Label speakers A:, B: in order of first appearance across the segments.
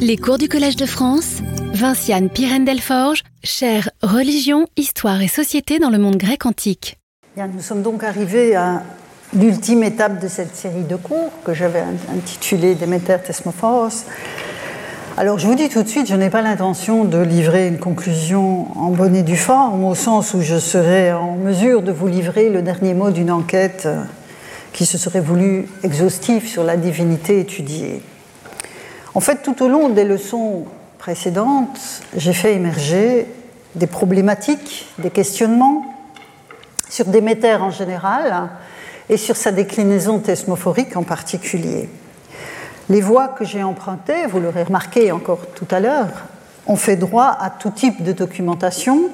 A: Les cours du Collège de France, Vinciane Pirène Delforge, chère Religion, Histoire et Société dans le monde grec antique.
B: nous sommes donc arrivés à l'ultime étape de cette série de cours que j'avais intitulée Déméter Thesmophoros. Alors je vous dis tout de suite, je n'ai pas l'intention de livrer une conclusion en bonne due forme, au sens où je serai en mesure de vous livrer le dernier mot d'une enquête euh, qui se serait voulue exhaustive sur la divinité étudiée. En fait, tout au long des leçons précédentes, j'ai fait émerger des problématiques, des questionnements sur Déméter en général et sur sa déclinaison thesmophorique en particulier. Les voies que j'ai empruntées, vous l'aurez remarqué encore tout à l'heure, ont fait droit à tout type de documentation,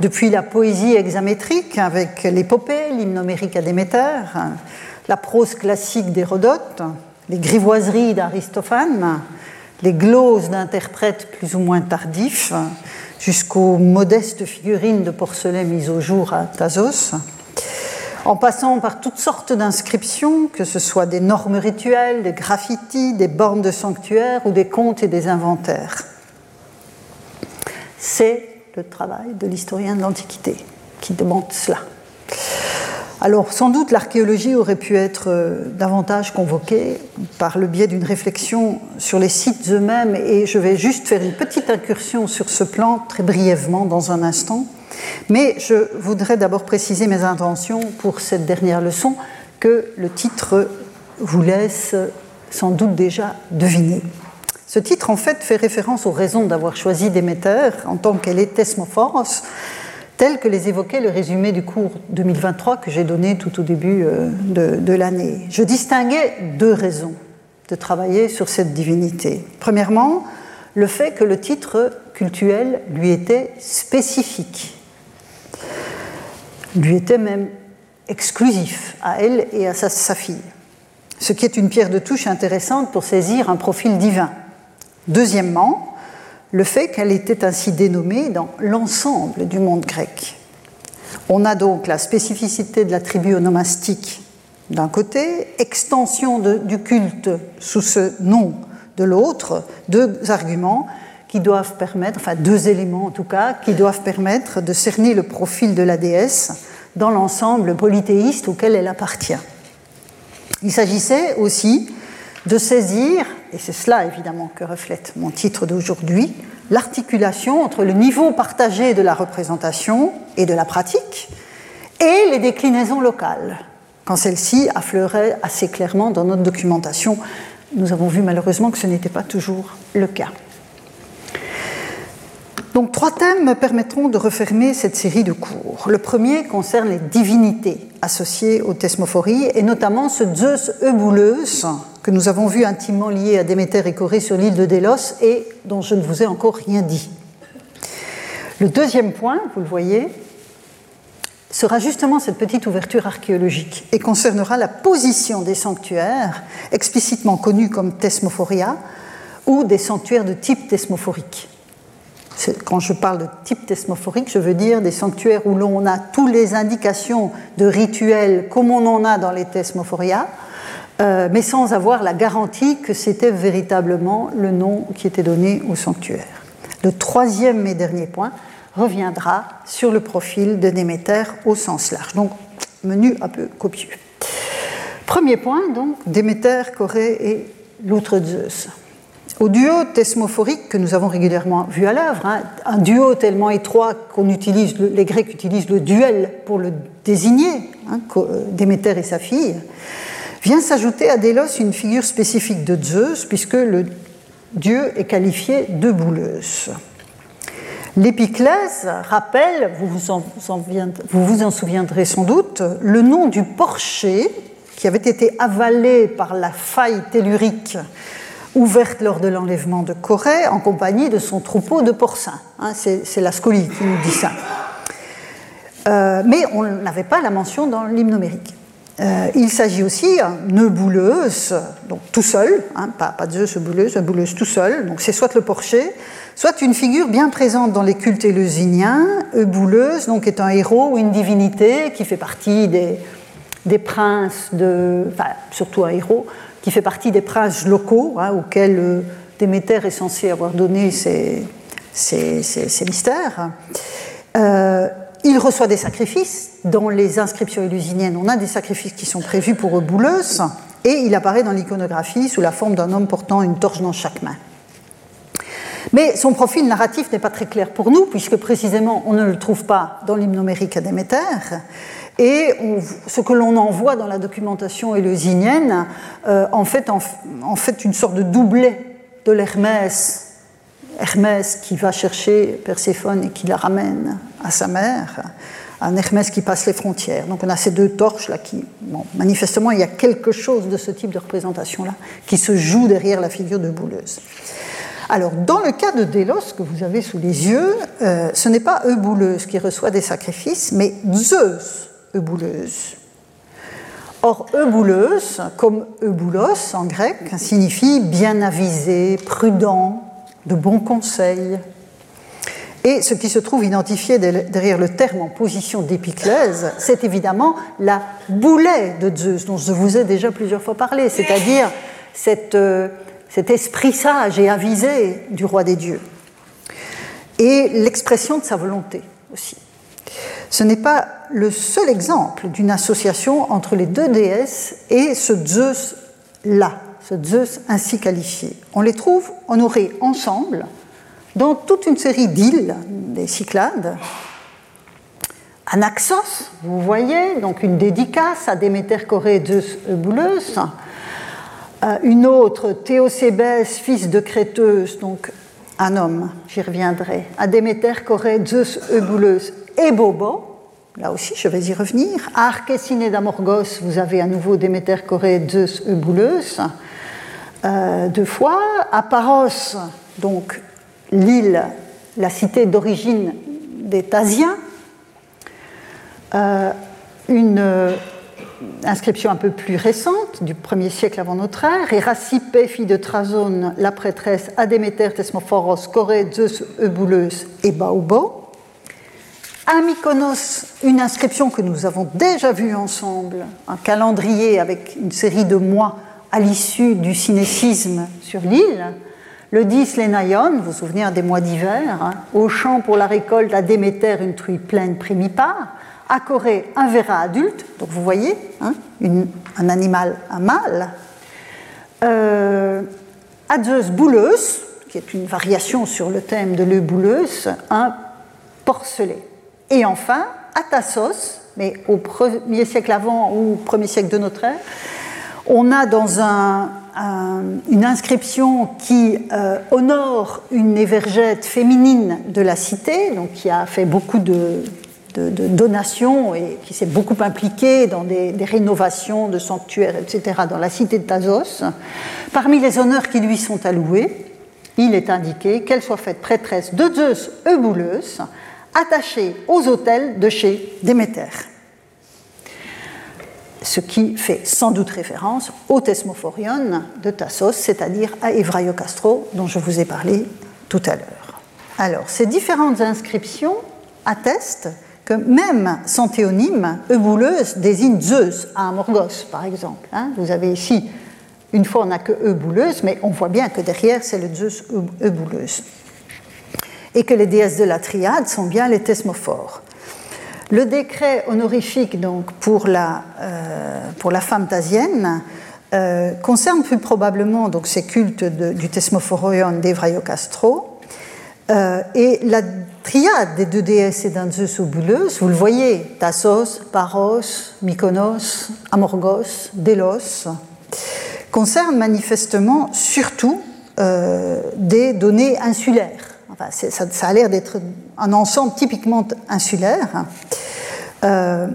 B: depuis la poésie hexamétrique avec l'épopée, l'hymnomérique à Déméter, la prose classique d'Hérodote, les grivoiseries d'Aristophane, les gloses d'interprètes plus ou moins tardifs, jusqu'aux modestes figurines de porcelain mises au jour à Thasos, en passant par toutes sortes d'inscriptions, que ce soit des normes rituelles, des graffitis, des bornes de sanctuaires ou des contes et des inventaires. C'est le travail de l'historien de l'Antiquité qui demande cela. Alors sans doute l'archéologie aurait pu être euh, davantage convoquée par le biais d'une réflexion sur les sites eux-mêmes et je vais juste faire une petite incursion sur ce plan très brièvement dans un instant. Mais je voudrais d'abord préciser mes intentions pour cette dernière leçon que le titre vous laisse sans doute déjà deviner. Ce titre en fait fait référence aux raisons d'avoir choisi Déméter en tant qu'elle est tels que les évoquait le résumé du cours 2023 que j'ai donné tout au début euh, de, l'année. Je distinguais deux raisons de travailler sur cette divinité. Premièrement, le fait que le titre cultuel lui était spécifique, lui était même exclusif à elle et à sa, fille, ce qui est une pierre de touche intéressante pour saisir un profil divin. Deuxièmement, le fait qu'elle était ainsi dénommée dans l'ensemble du monde grec. On a donc la spécificité de la tribu onomastique d'un côté, extension du culte sous ce nom de l'autre, deux arguments qui doivent permettre, enfin deux éléments en tout cas, qui doivent permettre de cerner le profil de la déesse dans l'ensemble polythéiste auquel elle appartient. Il s'agissait aussi de saisir, et c'est cela évidemment que reflète mon titre d'aujourd'hui, l'articulation entre le niveau partagé de la représentation et de la pratique et les déclinaisons locales, quand celles-ci affleuraient assez clairement dans notre documentation. Nous avons vu malheureusement que ce n'était pas toujours le cas. Donc trois thèmes me permettront de refermer cette série de cours. Le premier concerne les divinités associées aux thesmophories, et notamment ce Zeus Eubouleus que nous avons vu intimement lié à Déméter et Corée sur l'île de Délos et dont je ne vous ai encore rien dit. Le deuxième point, vous le voyez, sera justement cette petite ouverture archéologique et concernera la position des sanctuaires explicitement connus comme thesmophoria ou des sanctuaires de type thesmophorique. Quand je parle de type thesmophorique, je veux dire des sanctuaires où l'on a toutes les indications de rituels comme on en a dans les thesmophoria, euh, mais sans avoir la garantie que c'était véritablement le nom qui était donné au sanctuaire. Le troisième et dernier point reviendra sur le profil de Déméter au sens large. Donc, menu un peu copieux. Premier point, donc, Déméter, Corée et l'autre Zeus. Au duo thesmophorique que nous avons régulièrement vu à l'œuvre, hein, un duo tellement étroit qu'on utilise, les Grecs utilisent le duel pour le désigner, hein, euh, Déméter et sa fille, vient s'ajouter à Délos une figure spécifique de Zeus, puisque le dieu est qualifié de bouleuse. L'épiclèse rappelle, vous vous en, vous vous en souviendrez sans doute, le nom du porcher qui avait été avalé par la faille tellurique ouverte lors de l'enlèvement de Corée en compagnie de son troupeau de porcins. Hein, c'est la scolie qui nous dit ça. Euh, mais on n'avait pas la mention dans l'hymne numérique. Euh, il s'agit aussi d'un bouleuse, donc tout seul, hein, pas, pas Zeus bouleuse, un bouleuse tout seul, donc c'est soit le porcher, soit une figure bien présente dans les cultes éleusiniens, bouleuse, donc est un héros ou une divinité qui fait partie des, des princes, de, enfin, surtout un héros, qui fait partie des princes locaux, hein, auxquels euh, Déméter est censé avoir donné ces, mystères. Euh, il reçoit des sacrifices. Dans les inscriptions élusiniennes, on a des sacrifices qui sont prévus pour Eubouleus, et il apparaît dans l'iconographie sous la forme d'un homme portant une torche dans chaque main. Mais son profil narratif n'est pas très clair pour nous, puisque précisément on ne le trouve pas dans l'hymnomérique à Déméter. Et ce que l'on en voit dans la documentation éleusinienne, euh, en, fait, en, fait une sorte de doublet de l'Hermès, Hermès qui va chercher Perséphone et qui la ramène à sa mère, un Hermès qui passe les frontières. Donc on a ces deux torches là qui, manifestement, il y a quelque chose de ce type de représentation là qui se joue derrière la figure de Bouleuse. Alors, dans le cas de Délos que vous avez sous les yeux, euh, ce n'est pas Eubouleuse qui reçoit des sacrifices, mais Zeus Eubouleuse. Or, Eubouleuse, comme Euboulos en grec, signifie bien avisé, prudent, de bons conseils. Et ce qui se trouve identifié derrière le terme en position d'épiclèse, c'est évidemment la boulet de Zeus, dont je vous ai déjà plusieurs fois parlé, c'est-à-dire euh, cet esprit sage et avisé du roi des dieux. Et l'expression de sa volonté aussi. Ce n'est pas le seul exemple d'une association entre les deux déesses et ce Zeus-là, ce Zeus ainsi qualifié. On les trouve honorés ensemble dans toute une série d'îles, des Cyclades. Anaxos, vous voyez, donc une dédicace à Déméter Corée Zeus Eubouleus, une autre, Théocébès, fils de Créteuse, donc un homme, j'y reviendrai, à Déméter, Corée, Zeus, Eubouleus et Bobo. Là aussi, je vais y revenir. À Archésiné d'Amorgos, vous avez à nouveau Déméter, Corée, Zeus, Eubouleus, euh, deux fois. À Paros, donc l'île, la cité d'origine des Thasiens, euh, une inscription un peu plus récente, du 1er siècle avant notre ère, Héracipé, fille de Trazone, la prêtresse, Adéméter, Thesmophoros, Corée, Zeus, Eubouleus et Baobo. À Mykonos, une inscription que nous avons déjà vue ensemble, un calendrier avec une série de mois à l'issue du cynécisme sur l'île. Le 10, les vous vous souvenez des mois d'hiver, hein, au champ pour la récolte à Déméter, une truie pleine primipare à Corée un verra adulte, donc vous voyez, hein, un animal, un mâle. Euh, Zeus bouleus, qui est une variation sur le thème de l'œuf un porcelet. Et enfin, Atassos, mais au premier siècle avant ou au premier siècle de notre ère, on a dans une inscription qui euh, honore une évergette féminine de la cité, qui a fait beaucoup de, donations et qui s'est beaucoup impliqué dans des, rénovations de sanctuaires, etc., dans la cité de Thasos. Parmi les honneurs qui lui sont alloués, il est indiqué qu'elle soit faite prêtresse de Zeus Eubouleus, attachée aux autels de chez Déméter. Ce qui fait sans doute référence au Thesmophorion de Tassos, c'est-à-dire à Castro, dont je vous ai parlé tout à l'heure. Alors, ces différentes inscriptions attestent que même sans théonyme, Eubouleuse désigne Zeus à Amorgos, par exemple. Hein. Vous avez ici, une fois on n'a que Eubouleuse, mais on voit bien que derrière c'est le Zeus Eubouleuse. Et que les déesses de la triade sont bien les thesmophores. Le décret honorifique donc, pour, la, euh, femme thasienne euh, concerne plus probablement donc, ces cultes du thesmophoroion d'Evraio Castro. Euh, et la triade des deux déesses et d'un Zeus Bouleus, vous le voyez, Tassos, Paros, Mykonos, Amorgos, Délos, concerne manifestement surtout euh, des données insulaires. Ça, a l'air d'être un ensemble typiquement insulaire. Euh,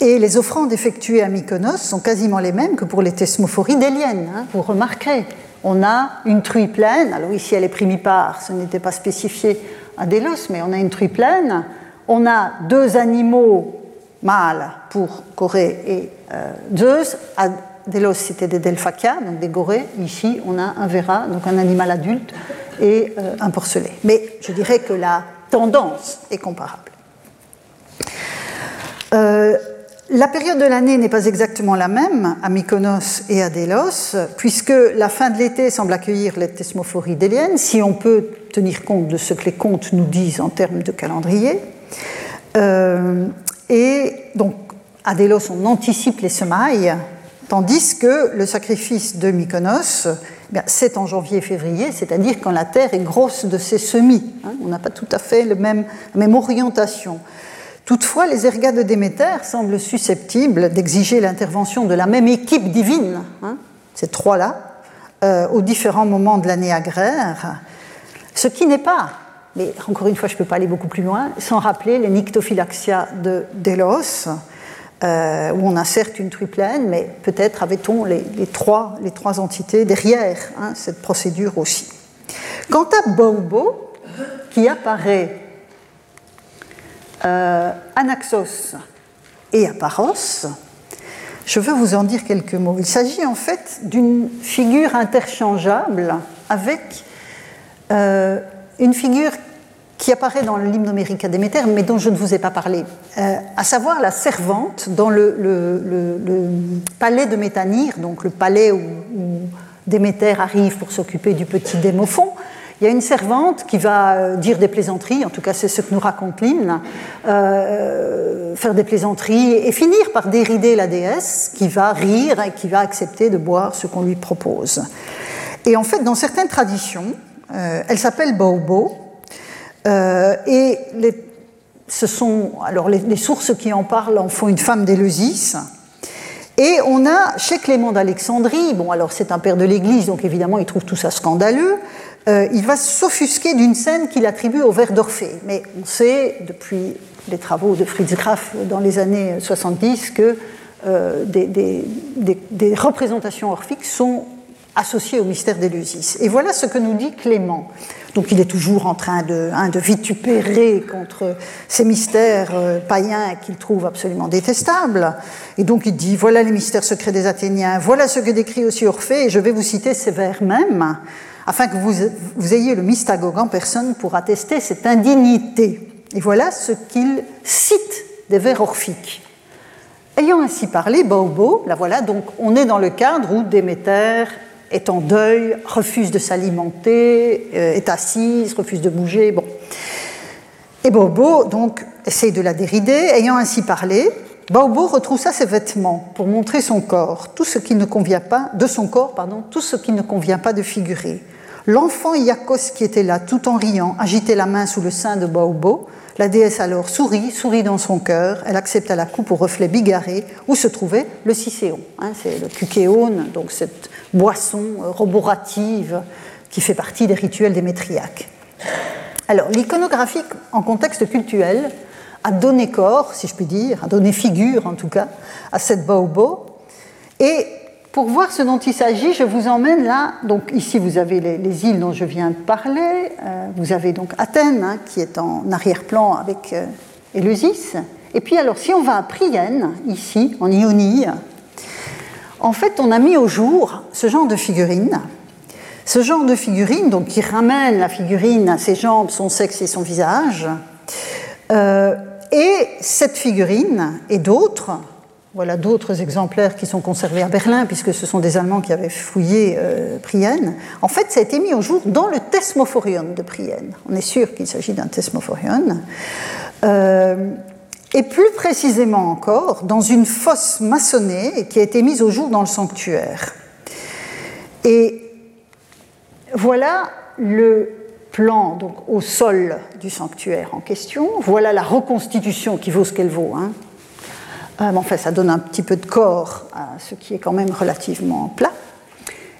B: et les offrandes effectuées à Mykonos sont quasiment les mêmes que pour les thesmophories déliennes. Hein, vous remarquerez, on a une truie pleine, alors ici elle est primipare, ce n'était pas spécifié à Délos, mais on a une truie pleine, on a deux animaux mâles pour Corée et euh, Zeus, Délos c'était des Delphacia, donc des gorées, ici on a un Vera, donc un animal adulte, et euh, un porcelet. Mais je dirais que la tendance est comparable. Euh, la période de l'année n'est pas exactement la même à Mykonos et à Délos, puisque la fin de l'été semble accueillir les thesmophories déliennes, si on peut tenir compte de ce que les contes nous disent en termes de calendrier. Euh, et donc, à Délos, on anticipe les semailles, tandis que le sacrifice de Mykonos, eh c'est en janvier-février, c'est-à-dire quand la terre est grosse de ses semis. Hein. on n'a pas tout à fait la même orientation. Toutefois, les ergas de Déméter semblent susceptibles d'exiger l'intervention de la même équipe divine, hein, ces trois-là, euh, aux différents moments de l'année agraire, ce qui n'est pas, mais encore une fois, je ne peux pas aller beaucoup plus loin, sans rappeler les nyctophylaxia de Delos, euh, où on certes une triplaine, mais peut-être avait-on les, trois, les trois entités derrière hein, cette procédure aussi. Quant à Bobo, qui apparaît euh, Anaxos et Aparos, je veux vous en dire quelques mots. Il s'agit en fait d'une figure interchangeable avec euh, une figure qui apparaît dans l'hymne homérique à Déméter, mais dont je ne vous ai pas parlé, euh, à savoir la servante dans le, palais de Métanire, donc le palais où, où Déméter arrive pour s'occuper du petit Démophon, il y a une servante qui va euh, dire des plaisanteries, en tout cas c'est ce que nous raconte l'hymne, euh, faire des plaisanteries et finir par dérider la déesse qui va rire et qui va accepter de boire ce qu'on lui propose. Et en fait, dans certaines traditions, euh, elle s'appelle Bobo, et ce sont, alors les, sources qui en parlent en font une femme d'Éleusis, et on a chez Clément d'Alexandrie, bon alors c'est un père de l'Église, donc évidemment il trouve tout ça scandaleux, euh, il va s'offusquer d'une scène qu'il attribue au vers d'Orphée. Mais on sait, depuis les travaux de Fritz Graf dans les années 70, que euh, des, représentations orphiques sont associées au mystère d'Éleusis. Et voilà ce que nous dit Clément. Donc il est toujours en train de, hein, vitupérer contre ces mystères euh, païens qu'il trouve absolument détestables. Et donc il dit, voilà les mystères secrets des Athéniens, voilà ce que décrit aussi Orphée, et je vais vous citer ces vers mêmes afin que vous, ayez le mystagogue en personne pour attester cette indignité. Et voilà ce qu'il cite des vers orphiques. Ayant ainsi parlé, Baobo, la voilà, donc on est dans le cadre où Déméter est en deuil, refuse de s'alimenter, euh, est assise, refuse de bouger. Bon. Et Baobo, donc, essaye de la dérider. Ayant ainsi parlé, Baobo retroussa ses vêtements pour montrer son corps, tout ce qui ne convient pas, de son corps, pardon, tout ce qui ne convient pas de figurer. L'enfant Iacos qui était là, tout en riant, agitait la main sous le sein de Baobo. La déesse alors sourit, sourit dans son cœur. Elle accepta la coupe au reflet bigarré où se trouvait le cicéon. Hein, c'est le kukéon, donc cette boisson euh, roborative qui fait partie des rituels démétriaques. Alors, l'iconographie en contexte cultuel a donné corps, si je puis dire, a donné figure en tout cas, à cette Baobo. Et pour voir ce dont il s'agit, je vous emmène là. Donc ici, vous avez les, îles dont je viens de parler. Euh, vous avez donc Athènes, hein, qui est en arrière-plan avec euh, Éleusis. Et puis alors, si on va à Prienne, ici, en Ionie, en fait, on a mis au jour ce genre de figurine. Ce genre de figurine, donc qui ramène la figurine à ses jambes, son sexe et son visage. Euh, et cette figurine et d'autres voilà d'autres exemplaires qui sont conservés à Berlin, puisque ce sont des Allemands qui avaient fouillé euh, Prienne. En fait, ça a été mis au jour dans le Thesmophorion de Prienne. On est sûr qu'il s'agit d'un Thesmophorion. Euh, et plus précisément encore, dans une fosse maçonnée qui a été mise au jour dans le sanctuaire. Et voilà le plan donc, au sol du sanctuaire en question. Voilà la reconstitution qui vaut ce qu'elle vaut. Hein. Euh, enfin, ça donne un petit peu de corps à ce qui est quand même relativement plat.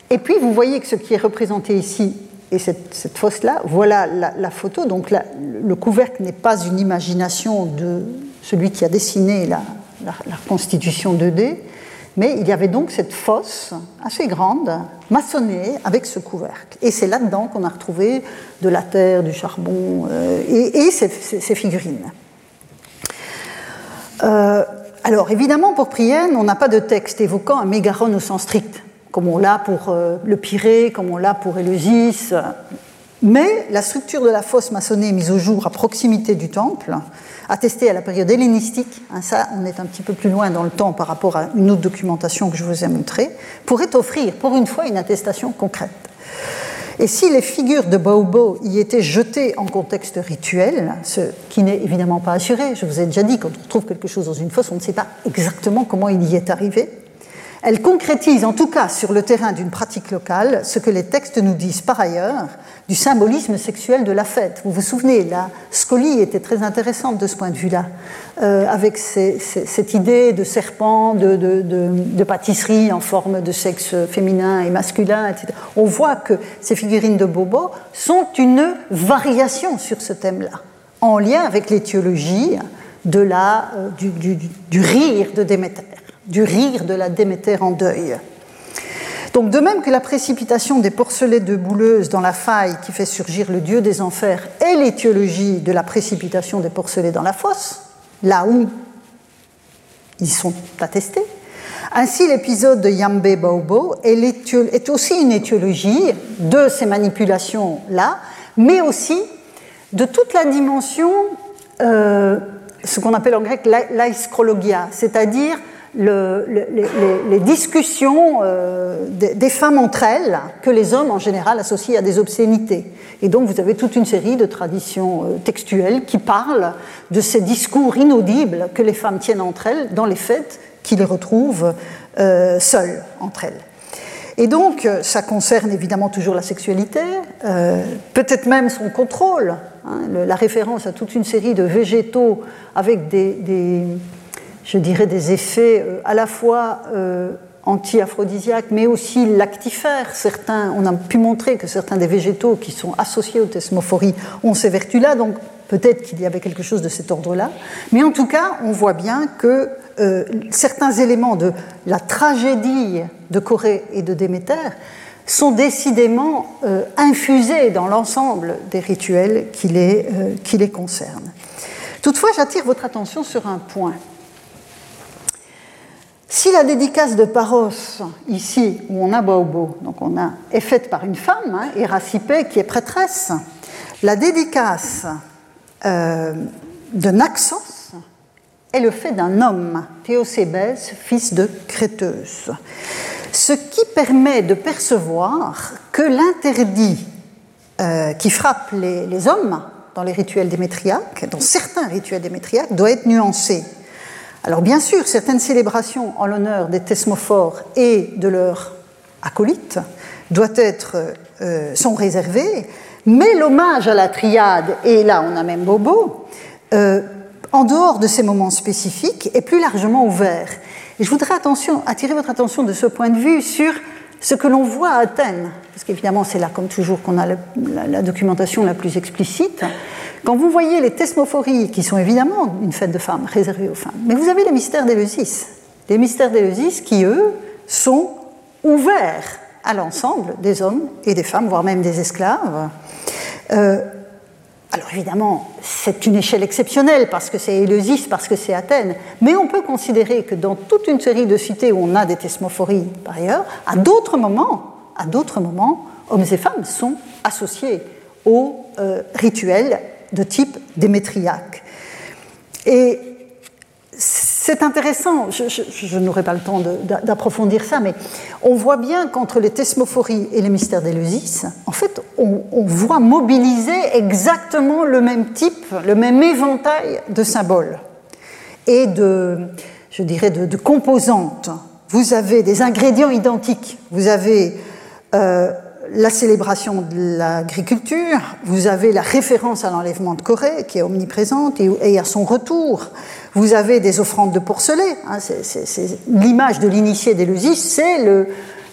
B: Et puis, vous voyez que ce qui est représenté ici, et cette, fosse-là, voilà la, photo. Donc, le couvercle n'est pas une imagination de celui qui a dessiné la, constitution 2D, mais il y avait donc cette fosse assez grande, maçonnée, avec ce couvercle. Et c'est là-dedans qu'on a retrouvé de la terre, du charbon euh, et, ces, figurines. Euh, alors évidemment, pour Prienne, on n'a pas de texte évoquant un mégaron au sens strict, comme on l'a pour euh, le Pirée, comme on l'a pour Éleusis. Mais la structure de la fosse maçonnée mise au jour à proximité du temple, attestée à la période hellénistique, hein, ça on est un petit peu plus loin dans le temps par rapport à une autre documentation que je vous ai montrée, pourrait offrir pour une fois une attestation concrète. Et si les figures de Baobo y étaient jetées en contexte rituel, ce qui n'est évidemment pas assuré, je vous ai déjà dit, quand on trouve quelque chose dans une fosse, on ne sait pas exactement comment il y est arrivé, elle concrétise en tout cas sur le terrain d'une pratique locale ce que les textes nous disent par ailleurs du symbolisme sexuel de la fête. Vous vous souvenez, la scolie était très intéressante de ce point de vue-là, euh, avec cette idée de serpent, de, pâtisserie en forme de sexe féminin et masculin, etc. On voit que ces figurines de Bobo sont une variation sur ce thème-là, en lien avec l'étiologie euh, du, du rire de Déméter du rire de la Déméter en deuil. Donc, de même que la précipitation des porcelets de bouleuse dans la faille qui fait surgir le dieu des enfers est l'étiologie de la précipitation des porcelets dans la fosse, là où ils sont attestés, ainsi l'épisode de Yambe Baobo est, aussi une étiologie de ces manipulations-là, mais aussi de toute la dimension, euh, ce qu'on appelle en grec l'aischrologia, c'est-à-dire les, discussions euh, des, femmes entre elles, que les hommes en général associent à des obscénités. Et donc vous avez toute une série de traditions euh, textuelles qui parlent de ces discours inaudibles que les femmes tiennent entre elles dans les fêtes qui les retrouvent euh, seules entre elles. Et donc, ça concerne évidemment toujours la sexualité, peut-être même son contrôle, hein, la référence à toute une série de végétaux avec des je dirais, des effets euh, à la fois euh, anti-aphrodisiaques, mais aussi lactifères. Certains, on a pu montrer que certains des végétaux qui sont associés aux thesmophories ont ces vertus-là, donc peut-être qu'il y avait quelque chose de cet ordre-là. Mais en tout cas, on voit bien que euh, certains éléments de la tragédie de Corée et de Déméter sont décidément infusés dans l'ensemble des rituels qui les, qui les concernent. Toutefois, j'attire votre attention sur un point. Si la dédicace de Paros, ici, où on a Baobo, donc est faite par une femme, hein, qui est prêtresse, la dédicace euh, de Naxos est le fait d'un homme, Théocébès, fils de Créteuse. Ce qui permet de percevoir que l'interdit euh, qui frappe les, les hommes dans les rituels démétriaques, dans certains rituels démétriaques, doit être nuancé. Alors bien sûr, certaines célébrations en l'honneur des thesmophores et de leurs acolytes doivent être, euh, sont réservées, mais l'hommage à la triade, et là on a même Bobo, euh, en dehors de ces moments spécifiques, est plus largement ouvert. Et je voudrais attirer votre attention de ce point de vue sur ce que l'on voit à Athènes, parce qu'évidemment c'est là comme toujours qu'on a la, documentation la plus explicite, quand vous voyez les thesmophories, qui sont évidemment une fête de femmes, réservée aux femmes, mais vous avez les mystères d'Éleusis. Les mystères d'Éleusis qui, eux, sont ouverts à l'ensemble des hommes et des femmes, voire même des esclaves. Euh, alors évidemment, c'est une échelle exceptionnelle parce que c'est Éleusis, parce que c'est Athènes, mais on peut considérer que dans toute une série de cités où on a des thesmophories par ailleurs, à d'autres moments, hommes et femmes sont associés aux euh, rituels de type démétriaque. C'est intéressant, je, n'aurai pas le temps d'approfondir ça, mais on voit bien qu'entre les thesmophories et les mystères d'Éleusis, en fait, on, voit mobiliser exactement le même type, le même éventail de symboles et de, je dirais, de, composantes. Vous avez des ingrédients identiques. Vous avez euh, la célébration de l'agriculture, vous avez la référence à l'enlèvement de Corée qui est omniprésente et, à son retour. Vous avez des offrandes de porcelet. Hein, l'image de l'initié d'Éleusis, c'est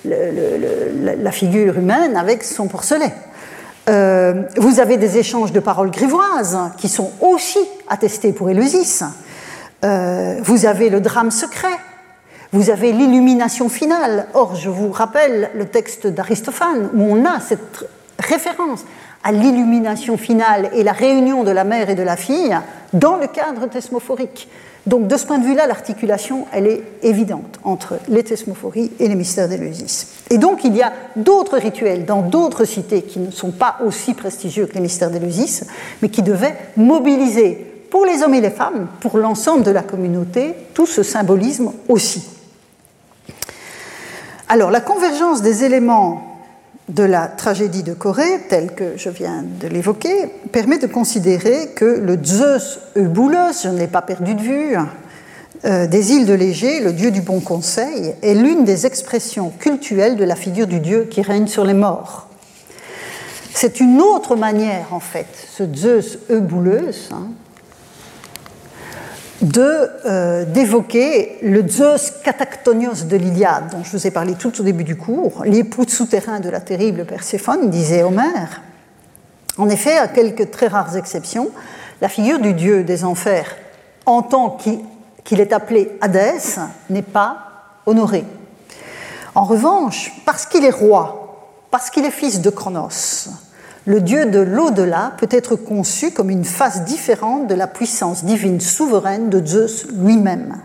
B: la figure humaine avec son porcelet. Euh, vous avez des échanges de paroles grivoises qui sont aussi attestés pour Éleusis. Euh, vous avez le drame secret vous avez l'illumination finale. Or, je vous rappelle le texte d'Aristophane où on a cette référence à l'illumination finale et la réunion de la mère et de la fille dans le cadre thesmophorique. Donc de ce point de vue-là, l'articulation, elle est évidente entre les thesmophories et les mystères d'Éleusis. Et donc il y a d'autres rituels dans d'autres cités qui ne sont pas aussi prestigieux que les mystères d'Éleusis, mais qui devaient mobiliser pour les hommes et les femmes, pour l'ensemble de la communauté, tout ce symbolisme aussi. Alors la convergence des éléments de la tragédie de Corée, telle que je viens de l'évoquer, permet de considérer que le Zeus Euboulos, je ne l'ai pas perdu de vue, euh, des îles de Léger, le dieu du bon conseil, est l'une des expressions cultuelles de la figure du dieu qui règne sur les morts. C'est une autre manière, en fait, ce Zeus Euboulos, hein, euh, d'évoquer le Zeus Catactonios de l'Iliade, dont je vous ai parlé tout au début du cours, l'époux souterrain de la terrible Perséphone, disait Homère. En effet, à quelques très rares exceptions, la figure du dieu des enfers, en tant qu'il est appelé Hadès, n'est pas honorée. En revanche, parce qu'il est roi, parce qu'il est fils de Cronos, le dieu de l'au-delà peut être conçu comme une face différente de la puissance divine souveraine de Zeus lui-même.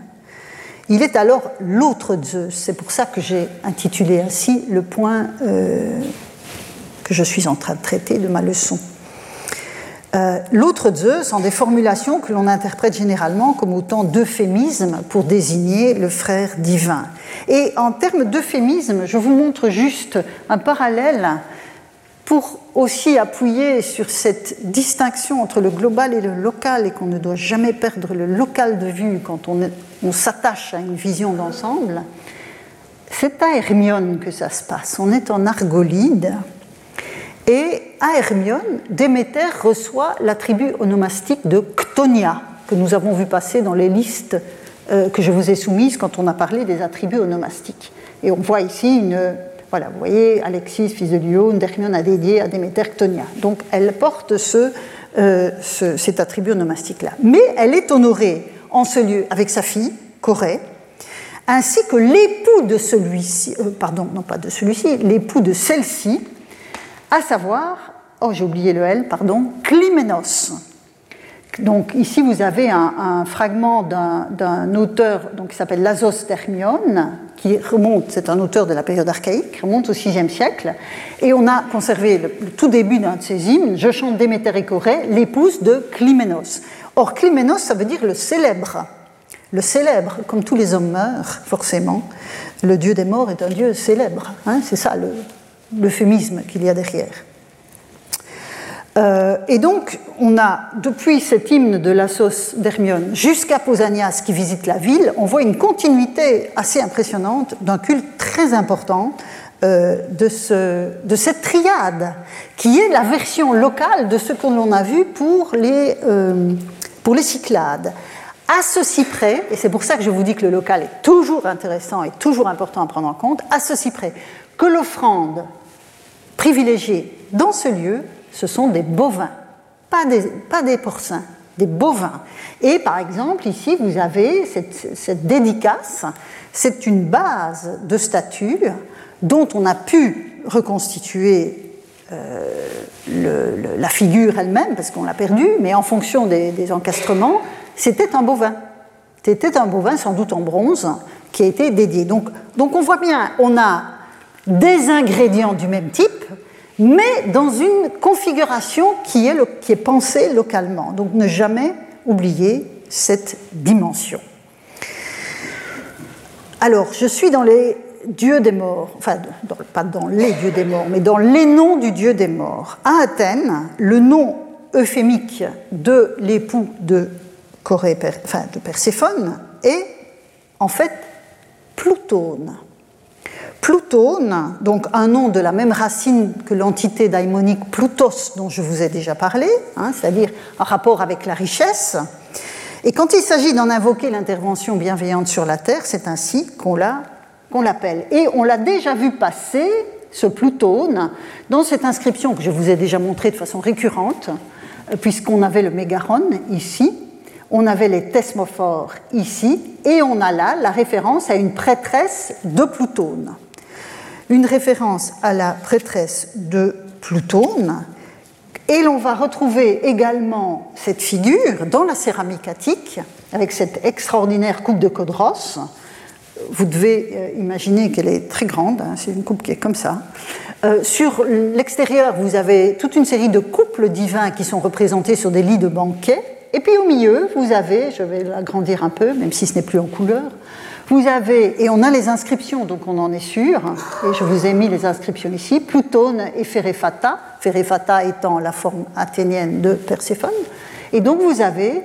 B: Il est alors l'autre Zeus. C'est pour ça que j'ai intitulé ainsi le point euh, que je suis en train de traiter de ma leçon. Euh, l'autre Zeus en des formulations que l'on interprète généralement comme autant d'euphémismes pour désigner le frère divin. Et en termes d'euphémisme, je vous montre juste un parallèle pour aussi appuyer sur cette distinction entre le global et le local et qu'on ne doit jamais perdre le local de vue quand on, s'attache à une vision d'ensemble, c'est à Hermione que ça se passe. On est en Argolide et à Hermione, Déméter reçoit l'attribut onomastique de Ctonia que nous avons vu passer dans les listes euh, que je vous ai soumises quand on a parlé des attributs onomastiques. Et on voit ici une voilà, vous voyez, Alexis, fils de Lyon, Dermion a dédié à Déméter Ctonia. Donc elle porte euh, ce, cet attribut onomastique-là. Mais elle est honorée en ce lieu avec sa fille, Corée, ainsi que l'époux de celui-ci, euh, pardon, non pas de celui-ci, l'époux de celle-ci, à savoir, oh j'ai oublié le L, pardon, Clyménos. Donc ici vous avez un, fragment d'un auteur donc, qui s'appelle Lazos Dermion, qui remonte, c'est un auteur de la période archaïque, remonte au VIe siècle, et on a conservé le, tout début d'un de ses hymnes, Je chante Déméter et Corée, l'épouse de Clyménos. Or, Clyménos, ça veut dire le célèbre. Le célèbre, comme tous les hommes meurent, forcément, le dieu des morts est un dieu célèbre. Hein, c'est ça l'euphémisme qu'il y a derrière. Euh, et donc, on a, depuis cet hymne de l'Assos d'Hermione jusqu'à Pausanias qui visite la ville, on voit une continuité assez impressionnante d'un culte très important euh, de, cette triade, qui est la version locale de ce que l'on a vu pour les, euh, pour les Cyclades. À ceci près, et c'est pour ça que je vous dis que le local est toujours intéressant et toujours important à prendre en compte, à ceci près que l'offrande privilégiée dans ce lieu ce sont des bovins, pas des, porcins, des bovins. Et par exemple, ici, vous avez cette, dédicace, c'est une base de statue dont on a pu reconstituer euh, la figure elle-même, parce qu'on l'a perdue, mais en fonction des, encastrements, c'était un bovin. C'était un bovin sans doute en bronze qui a été dédié. Donc, donc on voit bien, on a des ingrédients du même type, mais dans une configuration qui est, pensée localement. Donc ne jamais oublier cette dimension. Alors, je suis dans les dieux des morts, enfin, pas dans les dieux des morts, mais dans les noms du dieu des morts. À Athènes, le nom euphémique de l'époux de, de Perséphone est en fait Plutone. Plutone, donc un nom de la même racine que l'entité daimonique Plutos dont je vous ai déjà parlé, hein, c'est-à-dire en rapport avec la richesse. Et quand il s'agit d'en invoquer l'intervention bienveillante sur la terre, c'est ainsi qu'on l'appelle. Et on l'a déjà vu passer, ce Plutone, dans cette inscription que je vous ai déjà montrée de façon récurrente, euh, puisqu'on avait le mégaron ici, on avait les thesmophores ici, et on a là la référence à une prêtresse de Plutone une référence à la prêtresse de Plutone. Et l'on va retrouver également cette figure dans la céramique attique, avec cette extraordinaire coupe de Codros. Vous devez euh, imaginer qu'elle est très grande, hein, c'est une coupe qui est comme ça. Euh, sur l'extérieur, vous avez toute une série de couples divins qui sont représentés sur des lits de banquet. Et puis au milieu, vous avez, je vais l'agrandir un peu, même si ce n'est plus en couleur, vous avez, et on a les inscriptions, donc on en est sûr, et je vous ai mis les inscriptions ici, Plutone et Ferefata, Ferefata étant la forme athénienne de Perséphone. Et donc vous avez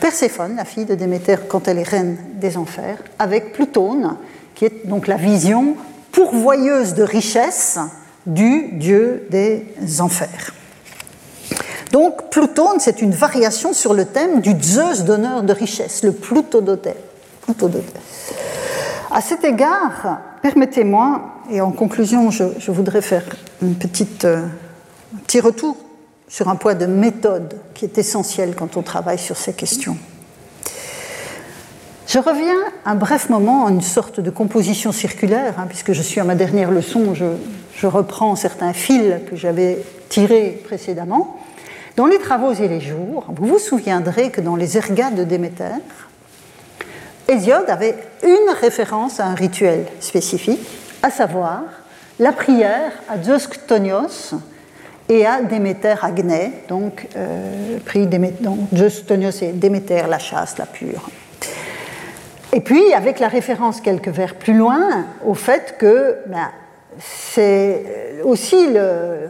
B: Perséphone, la fille de Déméter quand elle est reine des enfers, avec Plutone, qui est donc la vision pourvoyeuse de richesse du dieu des enfers. Donc Plutone, c'est une variation sur le thème du Zeus donneur de richesse, le Plutodotes. À cet égard, permettez-moi, et en conclusion, je, voudrais faire euh, un petit retour sur un point de méthode qui est essentiel quand on travaille sur ces questions. Je reviens un bref moment à une sorte de composition circulaire, hein, puisque je suis à ma dernière leçon, je, je reprends certains fils que j'avais tirés précédemment. Dans les travaux et les jours, vous vous souviendrez que dans les ergas de Déméter, Hésiode avait une référence à un rituel spécifique, à savoir la prière à Zeus et à Déméter Agné, donc, euh, donc Zeus Ktonios et Déméter la chaste, la pure. Et puis, avec la référence quelques vers plus loin au fait que ben, c'est aussi le,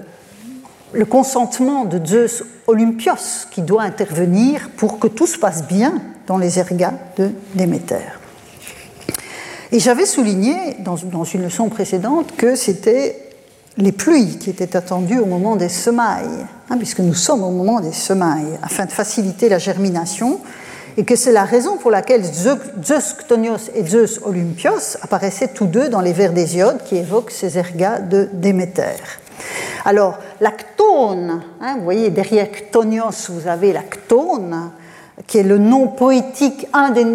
B: le, consentement de Zeus Olympios qui doit intervenir pour que tout se passe bien dans les ergas de Déméter. Et j'avais souligné dans, une leçon précédente que c'était les pluies qui étaient attendues au moment des semailles, hein, puisque nous sommes au moment des semailles, afin de faciliter la germination et que c'est la raison pour laquelle Zeus Ktonios et Zeus Olympios apparaissaient tous deux dans les vers d'Hésiode qui évoquent ces ergas de Déméter. Alors, l'actone, hein, vous voyez derrière Ktonios, vous avez l'actone, qui est le nom poétique, un, des,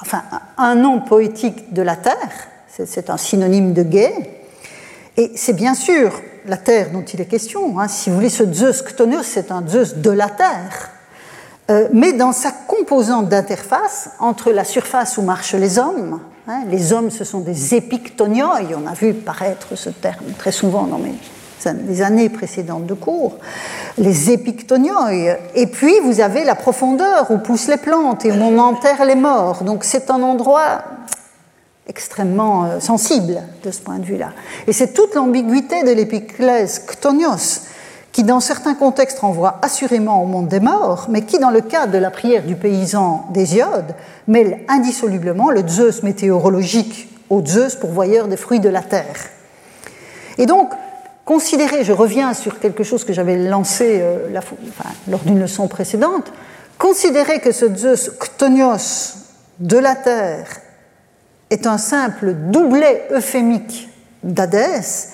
B: enfin, un nom poétique de la Terre, c'est un synonyme de gay, et c'est bien sûr la Terre dont il est question. Hein. Si vous voulez, ce Zeus Ktonios, c'est un Zeus de la Terre. Euh, mais dans sa composante d'interface entre la surface où marchent les hommes, hein, les hommes ce sont des épictonioi, on a vu paraître ce terme très souvent dans les années précédentes de cours, les épictonioi, et puis vous avez la profondeur où poussent les plantes et où on enterre les morts, donc c'est un endroit extrêmement euh, sensible de ce point de vue-là. Et c'est toute l'ambiguïté de l'épiclèse ktonios qui dans certains contextes renvoie assurément au monde des morts, mais qui dans le cadre de la prière du paysan d'Hésiode mêle indissolublement le Zeus météorologique au Zeus pourvoyeur des fruits de la terre. Et donc, considérer, je reviens sur quelque chose que j'avais lancé euh, lors d'une leçon précédente, considérer que ce Zeus ktonios de la terre est un simple doublet euphémique d'Hadès,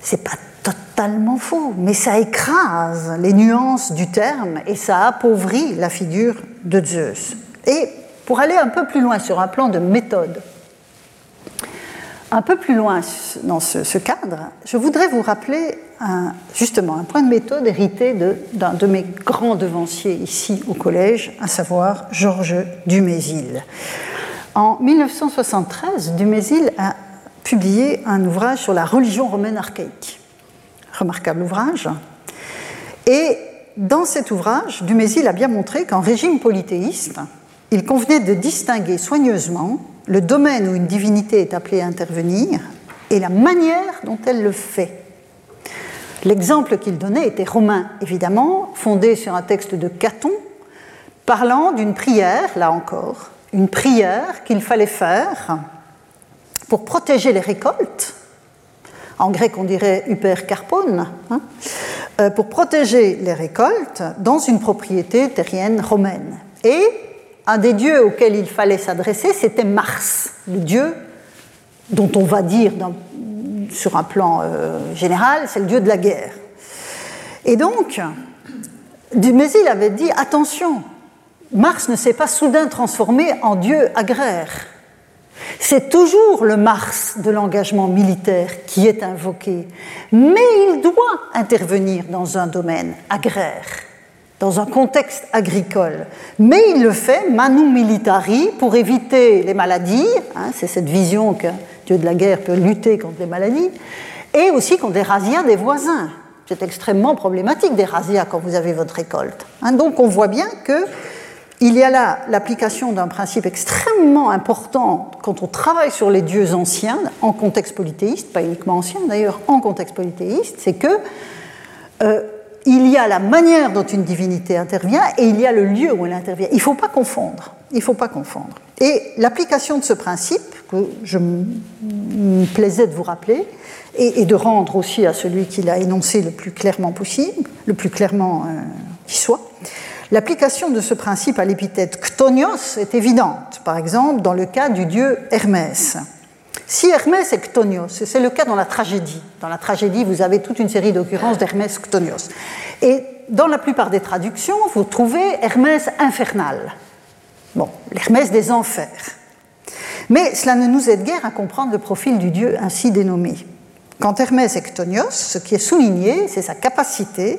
B: c'est pas totalement faux, mais ça écrase les nuances du terme et ça appauvrit la figure de Zeus. Et pour aller un peu plus loin sur un plan de méthode, un peu plus loin dans ce, cadre, je voudrais vous rappeler justement un point de méthode hérité d'un de, mes grands devanciers ici au collège, à savoir Georges Dumézil. En 1973, Dumézil a publié un ouvrage sur la religion romaine archaïque remarquable ouvrage. Et dans cet ouvrage, Dumézil a bien montré qu'en régime polythéiste, il convenait de distinguer soigneusement le domaine où une divinité est appelée à intervenir et la manière dont elle le fait. L'exemple qu'il donnait était romain, évidemment, fondé sur un texte de Caton, parlant d'une prière, là encore, une prière qu'il fallait faire pour protéger les récoltes en grec on dirait hyper carpone, hein, euh, pour protéger les récoltes dans une propriété terrienne romaine. Et un des dieux auxquels il fallait s'adresser, c'était Mars, le dieu dont on va dire sur un plan euh, général, c'est le dieu de la guerre. Et donc, Dumézil avait dit attention, Mars ne s'est pas soudain transformé en dieu agraire. C'est toujours le Mars de l'engagement militaire qui est invoqué, mais il doit intervenir dans un domaine agraire, dans un contexte agricole. Mais il le fait manu militari pour éviter les maladies, hein, c'est cette vision que Dieu de la guerre peut lutter contre les maladies, et aussi contre les razzias des voisins. C'est extrêmement problématique des razzias quand vous avez votre récolte. Hein. donc on voit bien que il y a là l'application d'un principe extrêmement important quand on travaille sur les dieux anciens en contexte polythéiste, pas uniquement ancien d'ailleurs, en contexte polythéiste, c'est que euh, il y a la manière dont une divinité intervient et il y a le lieu où elle intervient. Il ne faut pas confondre. Il faut pas confondre. Et l'application de ce principe, que je me plaisais de vous rappeler, et, de rendre aussi à celui qui l'a énoncé le plus clairement possible, le plus clairement euh, qui soit, L'application de ce principe à l'épithète ktonios est évidente, par exemple dans le cas du dieu Hermès. Si Hermès est ktonios, c'est le cas dans la tragédie. Dans la tragédie, vous avez toute une série d'occurrences d'Hermès ktonios. Et dans la plupart des traductions, vous trouvez Hermès infernal. Bon, l'Hermès des enfers. Mais cela ne nous aide guère à comprendre le profil du dieu ainsi dénommé. Quand Hermès est ktonios, ce qui est souligné, c'est sa capacité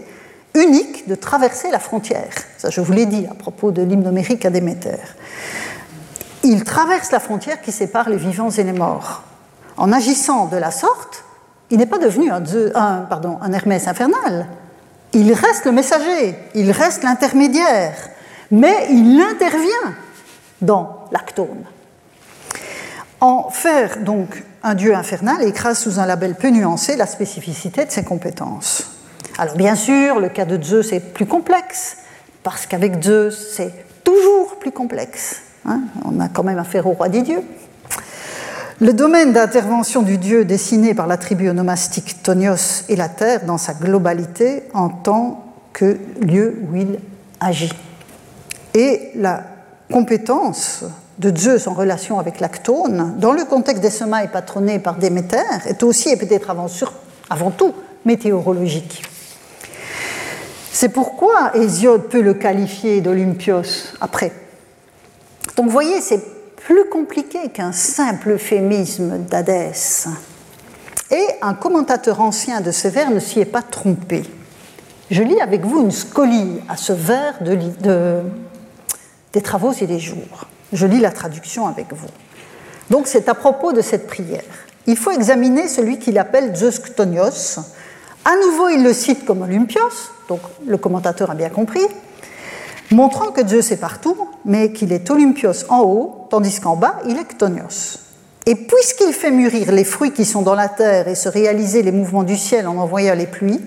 B: unique de traverser la frontière. Ça, je vous l'ai dit à propos de l'hymne homérique à Déméter. Il traverse la frontière qui sépare les vivants et les morts. En agissant de la sorte, il n'est pas devenu un, un Hermès infernal. Il reste le messager, il reste l'intermédiaire, mais il intervient dans l'actone. En faire donc un dieu infernal écrase sous un label peu nuancé la spécificité de ses compétences. Alors bien sûr, le cas de Zeus est plus complexe, parce qu'avec Zeus, c'est toujours plus complexe. Hein. On a quand même affaire au roi des dieux. Le domaine d'intervention du dieu dessiné par la tribu onomastique Tonios est la terre dans sa globalité en tant que lieu où il agit. Et la compétence de Zeus en relation avec l'Actone, dans le contexte des semailles patronnées par Déméter, est aussi et peut-être avant tout météorologique. C'est pourquoi Hésiode peut le qualifier d'Olympios après. Donc vous voyez, c'est plus compliqué qu'un simple euphémisme d'Hadès. Et un commentateur ancien de ce vers ne s'y est pas trompé. Je lis avec vous une scolie à ce vers de, des travaux et des jours. Je lis la traduction avec vous. Donc c'est à propos de cette prière. Il faut examiner celui qu'il appelle Zeus Ktonios. À nouveau, il le cite comme Olympios, donc le commentateur a bien compris, montrant que Zeus est partout, mais qu'il est Olympios en haut, tandis qu'en bas, il est Ktonios. Et puisqu'il fait mûrir les fruits qui sont dans la terre et se réaliser les mouvements du ciel en envoyant les pluies,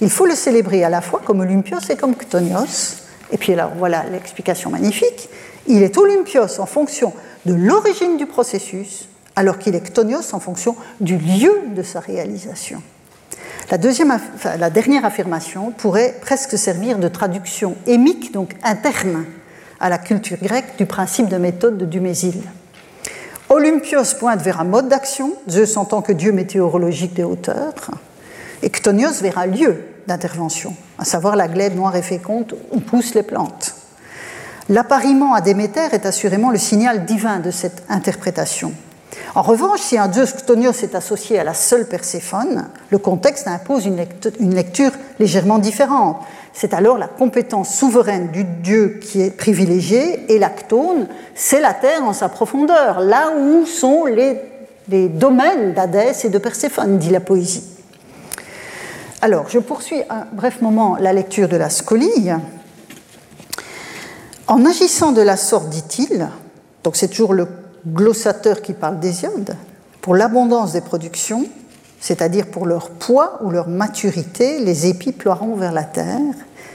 B: il faut le célébrer à la fois comme Olympios et comme Ktonios. Et puis alors voilà l'explication magnifique. Il est Olympios en fonction de l'origine du processus, alors qu'il est Ktonios en fonction du lieu de sa réalisation. La, dernière affirmation pourrait presque servir de traduction émique, donc interne à la culture grecque, du principe de méthode de Dumézil. Olympios pointe vers un mode d'action, Zeus en tant que dieu météorologique des hauteurs, et Ktonios vers un lieu d'intervention, à savoir la glèbe noire et féconde où poussent les plantes. L'appariement à Déméter est assurément le signal divin de cette interprétation. En revanche, si un dieu Ktonios est associé à la seule Perséphone, le contexte impose une lecture légèrement différente. C'est alors la compétence souveraine du dieu qui est privilégiée, et l'actone, c'est la terre en sa profondeur, là où sont les, domaines d'Hadès et de Perséphone, dit la poésie. Alors, je poursuis un bref moment la lecture de la scolie. En agissant de la sorte, dit-il, donc c'est toujours le glossateur qui parle d'Hésiode, pour l'abondance des productions, c'est-à-dire pour leur poids ou leur maturité, les épis ploieront vers la terre,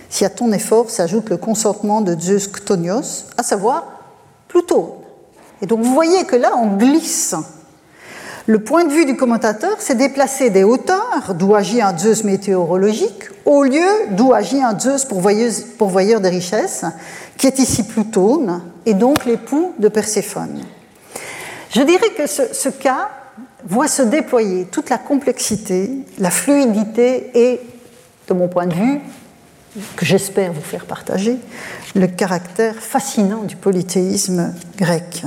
B: si à ton effort s'ajoute le consentement de Zeus Ktonios, à savoir Pluton. Et donc vous voyez que là, on glisse. Le point de vue du commentateur, c'est déplacer des hauteurs, d'où agit un Zeus météorologique, au lieu d'où agit un Zeus pourvoyeur des richesses, qui est ici Plutone, et donc l'époux de Perséphone. Je dirais que ce, cas voit se déployer toute la complexité, la fluidité et, de mon point de vue, que j'espère vous faire partager, le caractère fascinant du polythéisme grec.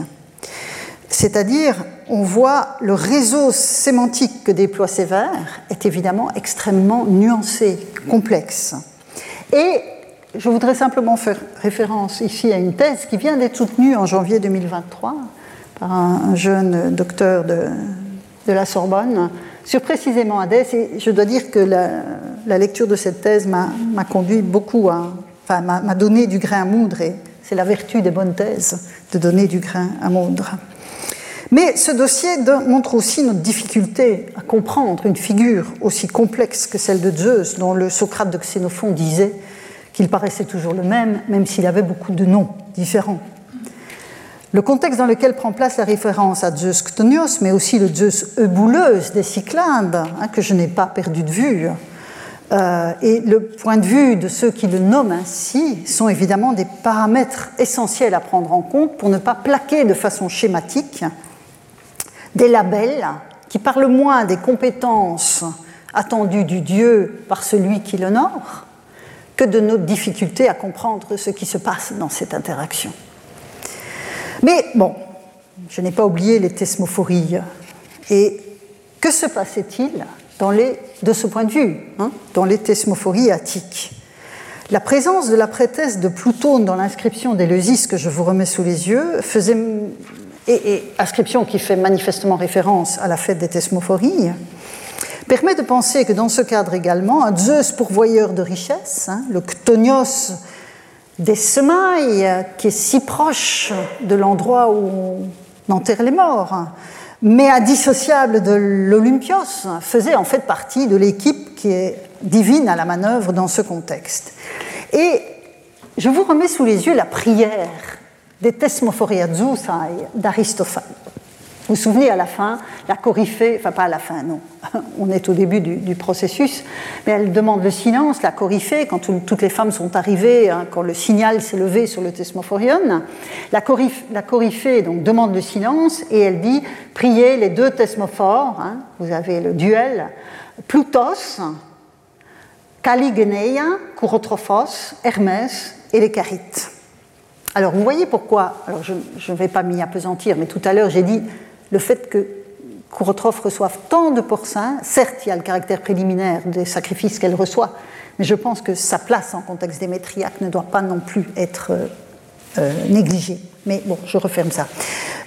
B: C'est-à-dire, on voit le réseau sémantique que déploie Sévère est évidemment extrêmement nuancé, complexe. Et je voudrais simplement faire référence ici à une thèse qui vient d'être soutenue en janvier 2023 par un jeune docteur de, la Sorbonne sur précisément Hadès. Et je dois dire que la, lecture de cette thèse m'a conduit beaucoup à. M'a donné du grain à moudre, et c'est la vertu des bonnes thèses de donner du grain à moudre. Mais ce dossier montre aussi notre difficulté à comprendre une figure aussi complexe que celle de Zeus, dont le Socrate de Xénophon disait qu'il paraissait toujours le même, même s'il avait beaucoup de noms différents. Le contexte dans lequel prend place la référence à Zeus Chtonios, mais aussi le Zeus Eubouleuse des Cyclades, hein, que je n'ai pas perdu de vue, euh, et le point de vue de ceux qui le nomment ainsi sont évidemment des paramètres essentiels à prendre en compte pour ne pas plaquer de façon schématique des labels qui parlent moins des compétences attendues du Dieu par celui qui l'honore que de nos difficultés à comprendre ce qui se passe dans cette interaction. Mais bon, je n'ai pas oublié les thesmophories. Et que se passait-il de ce point de vue hein, dans les thesmophories attiques? La présence de la prétesse de Plutone dans l'inscription d'Éleusis que je vous remets sous les yeux et, inscription qui fait manifestement référence à la fête des Thesmophories, permet de penser que dans ce cadre également, un Zeus pourvoyeur de richesses, hein, le Chtonios des semailles, qui est si proche de l'endroit où on enterre les morts, mais indissociable de l'Olympios, faisait en fait partie de l'équipe qui est divine à la manœuvre dans ce contexte. Et je vous remets sous les yeux la prière des Thesmophoriazusai d'Aristophane. Vous vous souvenez à la fin, la coryphée, enfin pas à la fin, non, on est au début du, processus, mais elle demande le silence, la coryphée, quand toutes les femmes sont arrivées, hein, quand le signal s'est levé sur le Thesmophorion, la, coryphée, donc, demande le silence et elle dit priez les deux Thesmophores, hein, vous avez le duel, Plutos, Caligeneia, Kourotrophos, Hermès et les Carites. Alors vous voyez pourquoi, alors je ne vais pas m'y apesantir, mais tout à l'heure j'ai dit le fait que Kourotrophe reçoive tant de porcins, certes il y a le caractère préliminaire des sacrifices qu'elle reçoit, mais je pense que sa place en contexte démétriaque ne doit pas non plus être euh, euh, négligée. Mais bon, je referme ça.